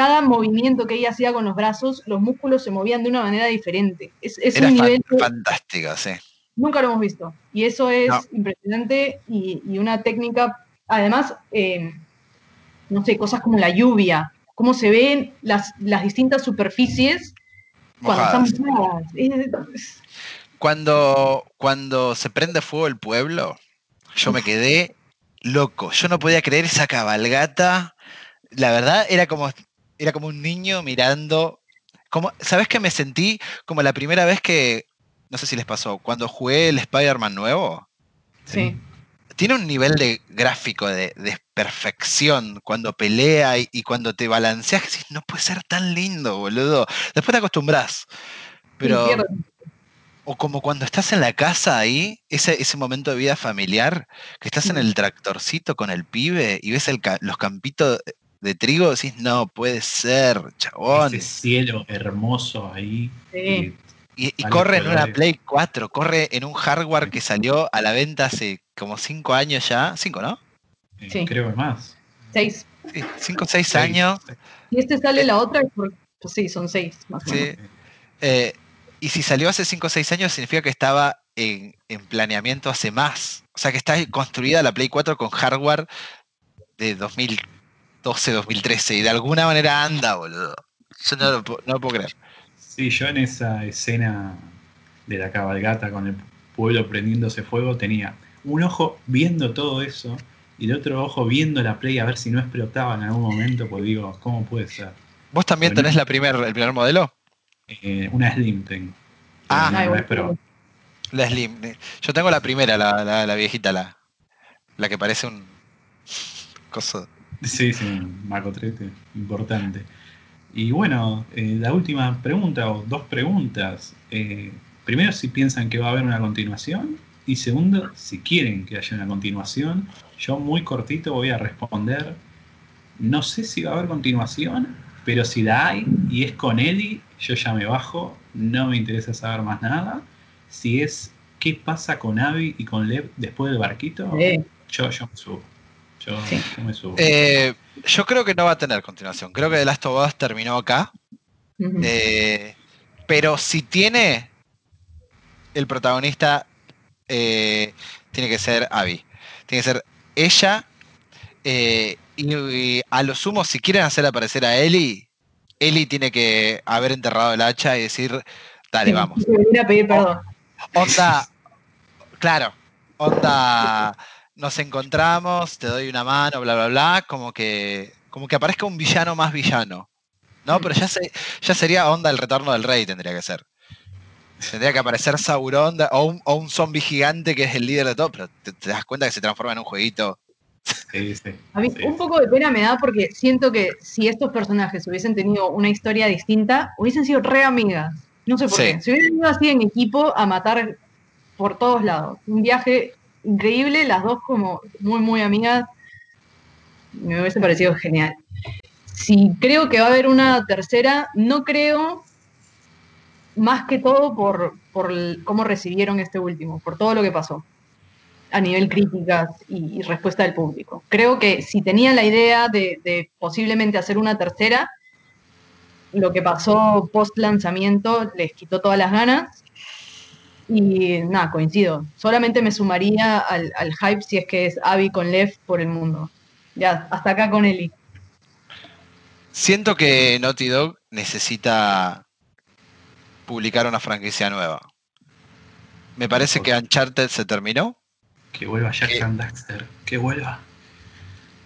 Speaker 3: cada movimiento que ella hacía con los brazos, los músculos se movían de una manera diferente. Es, es
Speaker 2: Era
Speaker 3: un
Speaker 2: fan-
Speaker 3: nivel que
Speaker 2: fantástico, sí.
Speaker 3: nunca lo hemos visto. Y eso es
Speaker 2: No.
Speaker 3: impresionante y, y una técnica, además, eh, no sé, cosas como la lluvia, cómo se ven las, las distintas superficies cuando están mojadas.
Speaker 2: Cuando, cuando se prende fuego el pueblo, yo me quedé loco. Yo no podía creer esa cabalgata. La verdad, era como, era como un niño mirando. Como, ¿Sabes que me sentí como la primera vez que, no sé si les pasó, cuando jugué el Spider-Man nuevo?
Speaker 3: sí.
Speaker 2: Tiene un nivel de gráfico de, de perfección cuando pelea y, y cuando te balanceas, que no puede ser tan lindo, boludo. Después te acostumbras. Pero, o como cuando estás en la casa ahí, ese, ese momento de vida familiar, que estás en el tractorcito con el pibe y ves el los campitos de trigo, decís, no puede ser, chabón.
Speaker 1: Ese cielo hermoso ahí.
Speaker 3: Sí.
Speaker 1: eh,
Speaker 2: Y, y
Speaker 1: varios
Speaker 2: corre en una. Play 4, corre en un hardware que salió a la venta hace como 5 años ya, 5, ¿no?
Speaker 1: eh,
Speaker 3: Sí.
Speaker 1: Creo que más.
Speaker 3: Seis.
Speaker 2: Sí, 5 o 6
Speaker 1: Seis.
Speaker 2: años.
Speaker 3: Y este sale la otra, por- pues sí, son seis, más o
Speaker 2: Sí.
Speaker 3: menos.
Speaker 2: Eh, y si salió hace 5 o 6 años, significa que estaba en, en planeamiento hace más. O sea, que está construida la Play 4 con hardware de 2012, 2013. Y de alguna manera anda, boludo. Yo no lo, no lo puedo creer.
Speaker 1: Sí, yo en esa escena de la cabalgata con el pueblo prendiéndose fuego tenía un ojo viendo todo eso y el otro ojo viendo la play a ver si no explotaba en algún momento, pues digo, ¿cómo puede ser?
Speaker 2: ¿Vos también
Speaker 1: Bueno.
Speaker 2: tenés la primer, el primer modelo?
Speaker 1: Eh, una Slim tengo.
Speaker 2: Ah.
Speaker 1: Pero no pro.
Speaker 2: La Slim. Yo tengo la primera, la, la- la viejita, la, la que parece un coso.
Speaker 1: Sí, sí, un macotrete importante. Y bueno, eh, la última pregunta, o dos preguntas. Eh, primero, si piensan que va a haber una continuación. Y segundo, si quieren que haya una continuación. Yo muy cortito voy a responder. No sé si va a haber continuación, pero si la hay y es con Eddie, yo ya me bajo. No me interesa saber más nada. Si es qué pasa con Abby y con Lev después del barquito,
Speaker 3: Sí.
Speaker 1: yo, yo me subo. Yo,
Speaker 3: Sí.
Speaker 1: yo me subo.
Speaker 2: Eh, yo creo que no va a tener continuación. Creo que The Last of Us terminó acá. Eh, pero si tiene el protagonista, eh, tiene que ser Abby. Tiene que ser ella. eh, y, y a lo sumo, si quieren hacer aparecer a Ellie, Ellie tiene que haber enterrado el hacha y decir, dale, vamos. <laughs>
Speaker 3: a pedir perdón.
Speaker 2: Onda, claro, onda, nos encontramos, te doy una mano, bla, bla, bla, como que, como que aparezca un villano más villano. No, pero ya, se, ya sería onda el retorno del rey, tendría que ser. Tendría que aparecer Sauron o un, o un zombie gigante que es el líder de todo, pero te, te das cuenta que se transforma en un jueguito.
Speaker 1: Sí, sí,
Speaker 3: A mí
Speaker 1: sí.
Speaker 3: un poco de pena me da porque siento que si estos personajes hubiesen tenido una historia distinta, hubiesen sido re amigas. No sé por
Speaker 2: Sí.
Speaker 3: qué. Si hubiesen ido así en equipo a matar por todos lados. Un viaje increíble, las dos como muy, muy amigas. Me hubiese parecido genial. Si creo que va a haber una tercera, no creo más que todo por, por cómo recibieron este último, por todo lo que pasó a nivel críticas y, respuesta del público. Creo que si tenían la idea de, de posiblemente hacer una tercera, lo que pasó post lanzamiento les quitó todas las ganas. Y nada, coincido. Solamente me sumaría al, al hype si es que es Abby con Lev por el mundo. Ya, hasta acá con Eli.
Speaker 2: Siento que Naughty Dog necesita publicar una franquicia nueva. Me parece que Uncharted se terminó.
Speaker 1: Que vuelva Jack
Speaker 2: ¿Qué?
Speaker 1: and Daxter. Que vuelva.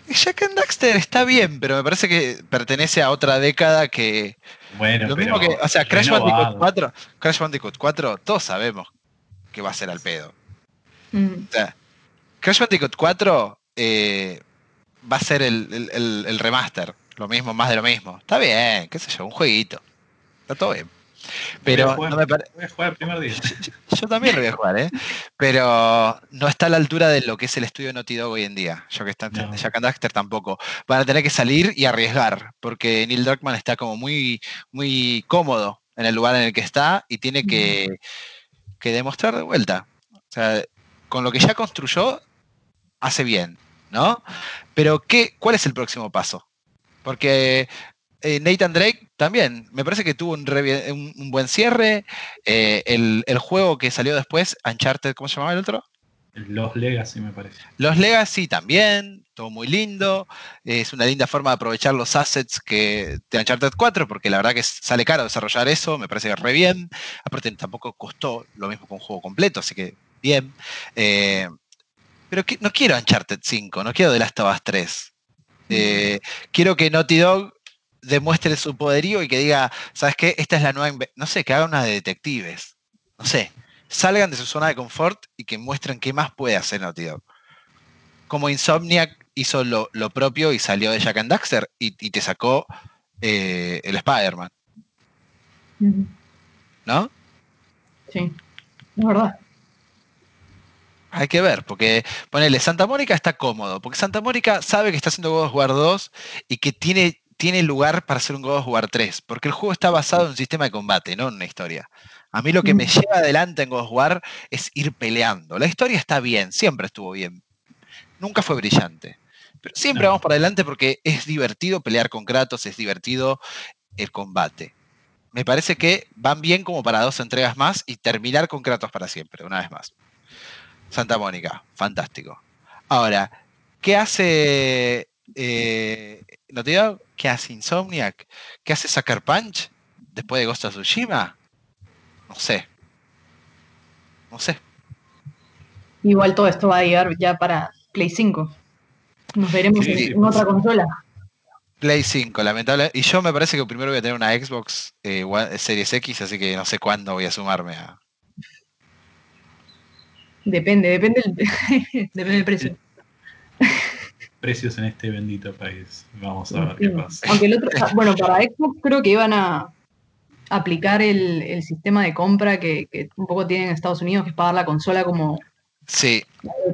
Speaker 2: Jack and Daxter está bien, pero me parece que pertenece a otra década que.
Speaker 1: Bueno,
Speaker 2: Lo
Speaker 1: pero
Speaker 2: mismo que. O sea, Crash
Speaker 1: renovado.
Speaker 2: Bandicoot 4. Crash Bandicoot 4, todos sabemos que va a ser al pedo.
Speaker 3: Mm,
Speaker 2: O sea, Crash Bandicoot 4 eh, va a ser el, el- el- el remaster. Lo mismo, más de lo mismo. Está bien, qué sé yo, un jueguito. Está todo bien. Pero
Speaker 1: Voy a jugar-
Speaker 2: no me pare-
Speaker 1: Voy a jugar el primer día. <laughs>
Speaker 2: Yo también lo voy a jugar, ¿eh? Pero no está a la altura de lo que es el estudio Naughty Dog hoy en día. Yo que está
Speaker 1: No.
Speaker 2: Jack and Daxter tampoco. Van a tener que salir y arriesgar, porque Neil Druckmann está como muy, muy cómodo en el lugar en el que está y tiene que, que demostrar de vuelta. O sea, con lo que ya construyó, hace bien, ¿no? Pero ¿qué, ¿cuál es el próximo paso? Porque eh, Nathan Drake también, me parece que tuvo un, un buen cierre. Eh, el, el juego que salió después, Uncharted, ¿cómo se llamaba el otro?
Speaker 1: Los Legacy, me parece.
Speaker 2: Los Legacy también, todo muy lindo. Es una linda forma de aprovechar los assets que de Uncharted 4, porque la verdad que sale caro desarrollar eso, me parece que re bien. Aparte, tampoco costó lo mismo que un juego completo, así que bien. Eh, pero que- no quiero Uncharted 5, no quiero The Last of Us 3. Eh, quiero que Naughty Dog demuestre su poderío y que diga, ¿sabes qué? Esta es la nueva... inve-". No sé, que haga una de detectives. No sé. Salgan de su zona de confort y que muestren qué más puede hacer Naughty Dog. Como Insomniac hizo lo, lo propio y salió de Jack and Daxter y, y te sacó eh, el Spider-Man, ¿no?
Speaker 3: Sí, es verdad.
Speaker 2: Hay que ver, porque ponele, Santa Mónica está cómodo, porque Santa Mónica sabe que está haciendo God of War 2 y que tiene, tiene lugar para hacer un God of War 3, porque el juego está basado en un sistema de combate, no en una historia. A mí lo que me
Speaker 3: Mm.
Speaker 2: lleva adelante en God of War es ir peleando. La historia está bien, siempre estuvo bien. Nunca fue brillante. Pero siempre
Speaker 1: No.
Speaker 2: vamos para adelante porque es divertido pelear con Kratos, es divertido el combate. Me parece que van bien como para dos entregas más y terminar con Kratos para siempre, una vez más. Santa Mónica, fantástico. Ahora, ¿qué hace eh, Naughty Dog? ¿Qué hace Insomniac? ¿Qué hace Sucker Punch después de Ghost of Tsushima? No sé. No sé.
Speaker 3: Igual todo esto va a llegar ya para Play 5. Nos veremos
Speaker 1: Sí,
Speaker 3: en,
Speaker 1: sí,
Speaker 3: en otra consola.
Speaker 2: Play 5, lamentable. Y yo me parece que primero voy a tener una Xbox eh, One- Series X, así que no sé cuándo voy a sumarme a.
Speaker 3: Depende, depende del, <laughs> depende del precio. <laughs>
Speaker 1: Precios en este bendito país. Vamos a ver qué pasa.
Speaker 3: Aunque el otro, <laughs> ah, bueno, para Xbox creo que iban a aplicar el, el sistema de compra que, que un poco tienen en Estados Unidos, que es pagar la consola como
Speaker 2: Sí,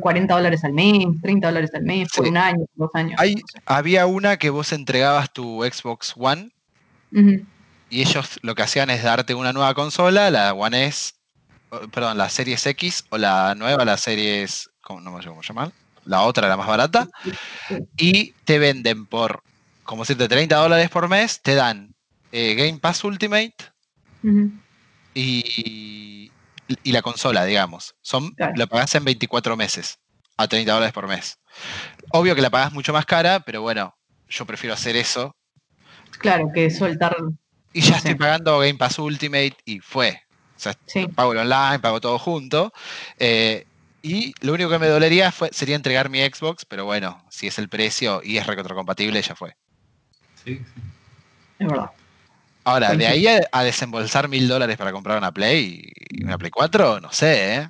Speaker 3: 40 dólares al mes, 30 dólares al mes, por un año, dos años.
Speaker 2: Hay-
Speaker 3: no sé.
Speaker 2: había una que vos entregabas tu Xbox One y ellos lo que hacían es darte una nueva consola, la One S, perdón, la Series X o la nueva, la Series, ¿cómo, no me acuerdo cómo llamar? La otra, la más barata, y te venden por, como decirte, 30 dólares por mes, te dan eh, Game Pass Ultimate y, y la consola, digamos. Son,
Speaker 3: Claro.
Speaker 2: Lo pagás en 24 meses, a 30 dólares por mes. Obvio que la pagás mucho más cara, pero bueno, yo prefiero hacer eso.
Speaker 3: Claro, que soltar,
Speaker 2: Y ya
Speaker 3: No
Speaker 2: estoy
Speaker 3: sé.
Speaker 2: pagando Game Pass Ultimate y fue. O sea,
Speaker 3: sí.
Speaker 2: pago el online, pago todo junto. eh, y lo único que me dolería fue, sería entregar mi Xbox, pero bueno, si es el precio y es recontracompatible, ya fue.
Speaker 1: Sí, sí.
Speaker 3: Es verdad.
Speaker 2: Ahora, de ahí a, desembolsar mil dólares para comprar una Play, una Play 4, no sé, ¿eh?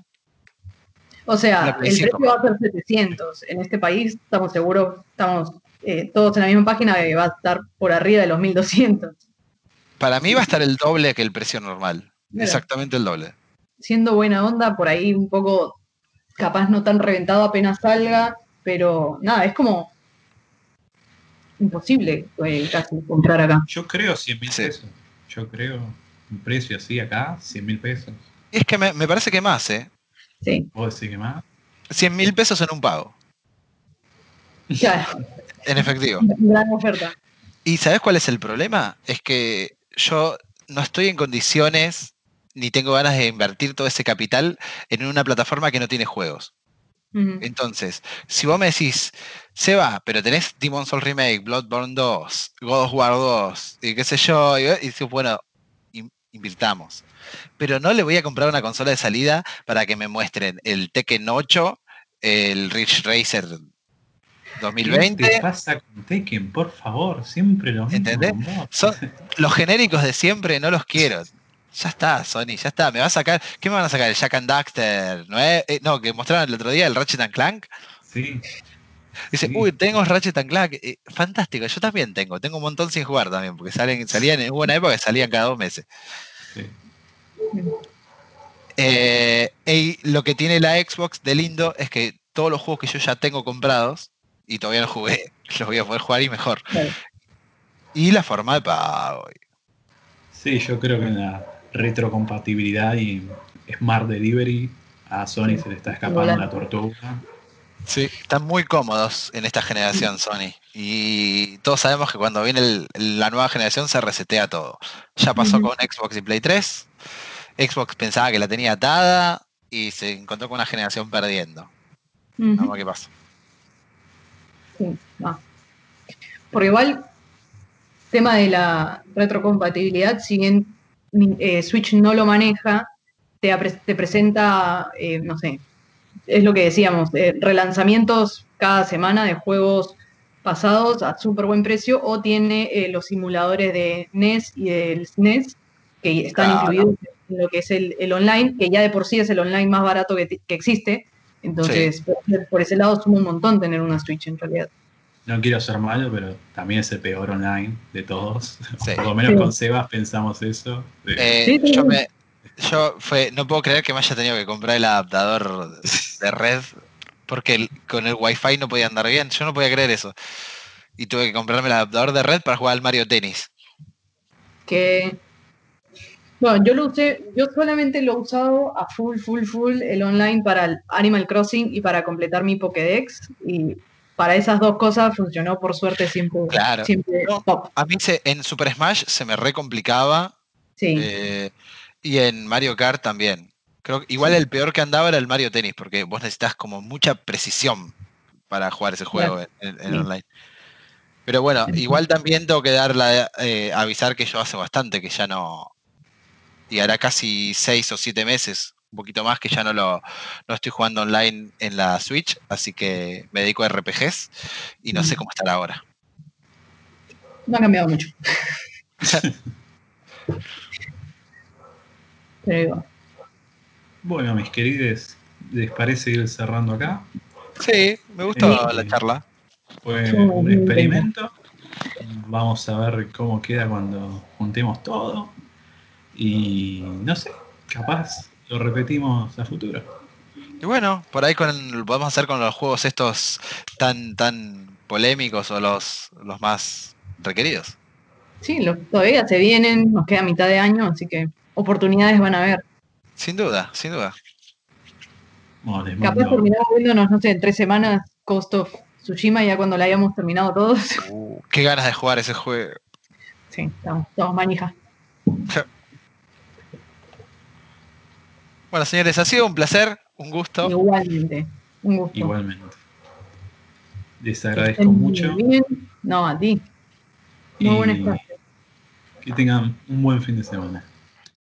Speaker 3: O sea, el precio va a ser 700. En este país estamos seguros, estamos eh, todos en la misma página que va a estar por arriba de los 1200.
Speaker 2: Para mí va a estar el doble que el precio normal. Exactamente el doble.
Speaker 3: Siendo buena onda, por ahí un poco, capaz no tan reventado apenas salga, pero nada, es como imposible eh, casi comprar acá.
Speaker 1: Yo creo 100 mil pesos. Yo creo un precio así acá, 100 mil pesos.
Speaker 2: Es que me, parece que más, ¿eh?
Speaker 3: Sí.
Speaker 1: ¿Vos decís que más?
Speaker 2: 100 mil pesos en un pago.
Speaker 3: Ya.
Speaker 2: en efectivo.
Speaker 3: Gran oferta.
Speaker 2: ¿Y sabes cuál es el problema? Es que yo no estoy en condiciones ni tengo ganas de invertir todo ese capital en una plataforma que no tiene juegos. Entonces, si vos me decís, se va, pero tenés Demon's Soul Remake, Bloodborne 2, God of War 2, y qué sé yo, y, y bueno, invirtamos. Pero no le voy a comprar una consola de salida para que me muestren el Tekken 8, el Ridge Racer 2020.
Speaker 1: ¿Qué pasa con Tekken? Por favor, siempre lo mismo.
Speaker 2: ¿Entendés? Son los genéricos de siempre, no los quiero. Ya está, Sony, ya está. Me va a sacar. ¿Qué me van a sacar? ¿El Jack and Daxter? ¿No, eh, no, que mostraron el otro día el Ratchet and Clank.
Speaker 1: Sí.
Speaker 2: Dice, uy, tengo Ratchet and Clank. Eh, fantástico, yo también tengo. Tengo un montón sin jugar también, porque salen, salían en una época que salían cada dos meses. Sí. Eh, y lo que tiene la Xbox de lindo es que todos los juegos que yo ya tengo comprados y todavía no jugué, <laughs> los voy a poder jugar y mejor. Y la forma de pago.
Speaker 1: Sí, yo creo que en la retrocompatibilidad y Smart Delivery a Sony se le está escapando la tortuga.
Speaker 2: Sí, están muy cómodos en esta generación <clears throat> Sony. Y todos sabemos que cuando viene la nueva generación se resetea todo. Ya pasó con Xbox y Play 3. Xbox pensaba que la tenía atada y se encontró con una generación perdiendo. Vamos a qué pasa.
Speaker 3: Sí, Por igual, tema de la retrocompatibilidad, si bien eh, Switch no lo maneja, te, te presenta, eh, no sé, es lo que decíamos, eh, relanzamientos cada semana de juegos pasados a súper buen precio o tiene los simuladores de NES y del SNES que están incluidos en lo que es el, online, que ya de por sí es el online más barato que, existe. Entonces, por, ese lado suma un montón tener una Switch en realidad.
Speaker 1: No quiero ser malo, pero también es el peor online de todos. <laughs> Por lo menos con Sebas pensamos eso.
Speaker 2: Eh, yo, yo fue, no puedo creer que me haya tenido que comprar el adaptador de red porque con el wifi no podía andar bien. Yo no podía creer eso. Y tuve que comprarme el adaptador de red para jugar al Mario Tennis.
Speaker 3: Que bueno, yo lo usé, yo solamente lo he usado a full, full, full el online para el Animal Crossing y para completar mi Pokédex. Y para esas dos cosas funcionó por suerte siempre,
Speaker 2: claro. A mí en Super Smash se me re complicaba.
Speaker 3: Sí.
Speaker 2: Eh, y en Mario Kart también. Creo que igual el peor que andaba era el Mario Tennis, porque vos necesitas como mucha precisión para jugar ese juego en, online. Pero bueno, igual también tengo que dar la, eh, avisar que yo hace bastante que ya no, y hará casi seis o siete meses, un poquito más, que ya no lo no estoy jugando online en la Switch, así que me dedico a RPGs y no sé cómo estará ahora.
Speaker 3: No ha cambiado mucho. <laughs>
Speaker 1: Bueno, mis queridos, ¿les parece ir cerrando acá?
Speaker 2: Sí, me gustó la charla.
Speaker 1: Fue un experimento. Vamos a ver cómo queda cuando juntemos todo. Y no sé, capaz lo repetimos a futuro.
Speaker 2: Y bueno, por ahí con lo podemos hacer con los juegos estos tan tan polémicos o los, los más requeridos.
Speaker 3: Sí, todavía se vienen, nos queda mitad de año, así que oportunidades van a haber.
Speaker 2: Sin duda, sin duda.
Speaker 3: Capaz terminamos viéndonos, no sé, en tres semanas Cost of Tsushima ya cuando la hayamos terminado todos. <laughs>
Speaker 2: Uh, qué ganas de jugar ese juego.
Speaker 3: Sí, estamos, estamos manijas.
Speaker 2: Bueno, señores, ha sido un placer, un gusto.
Speaker 3: Igualmente, un gusto.
Speaker 1: Igualmente. Les agradezco mucho.
Speaker 3: No, a ti. Muy buen espacio.
Speaker 1: Que tengan un buen fin de semana.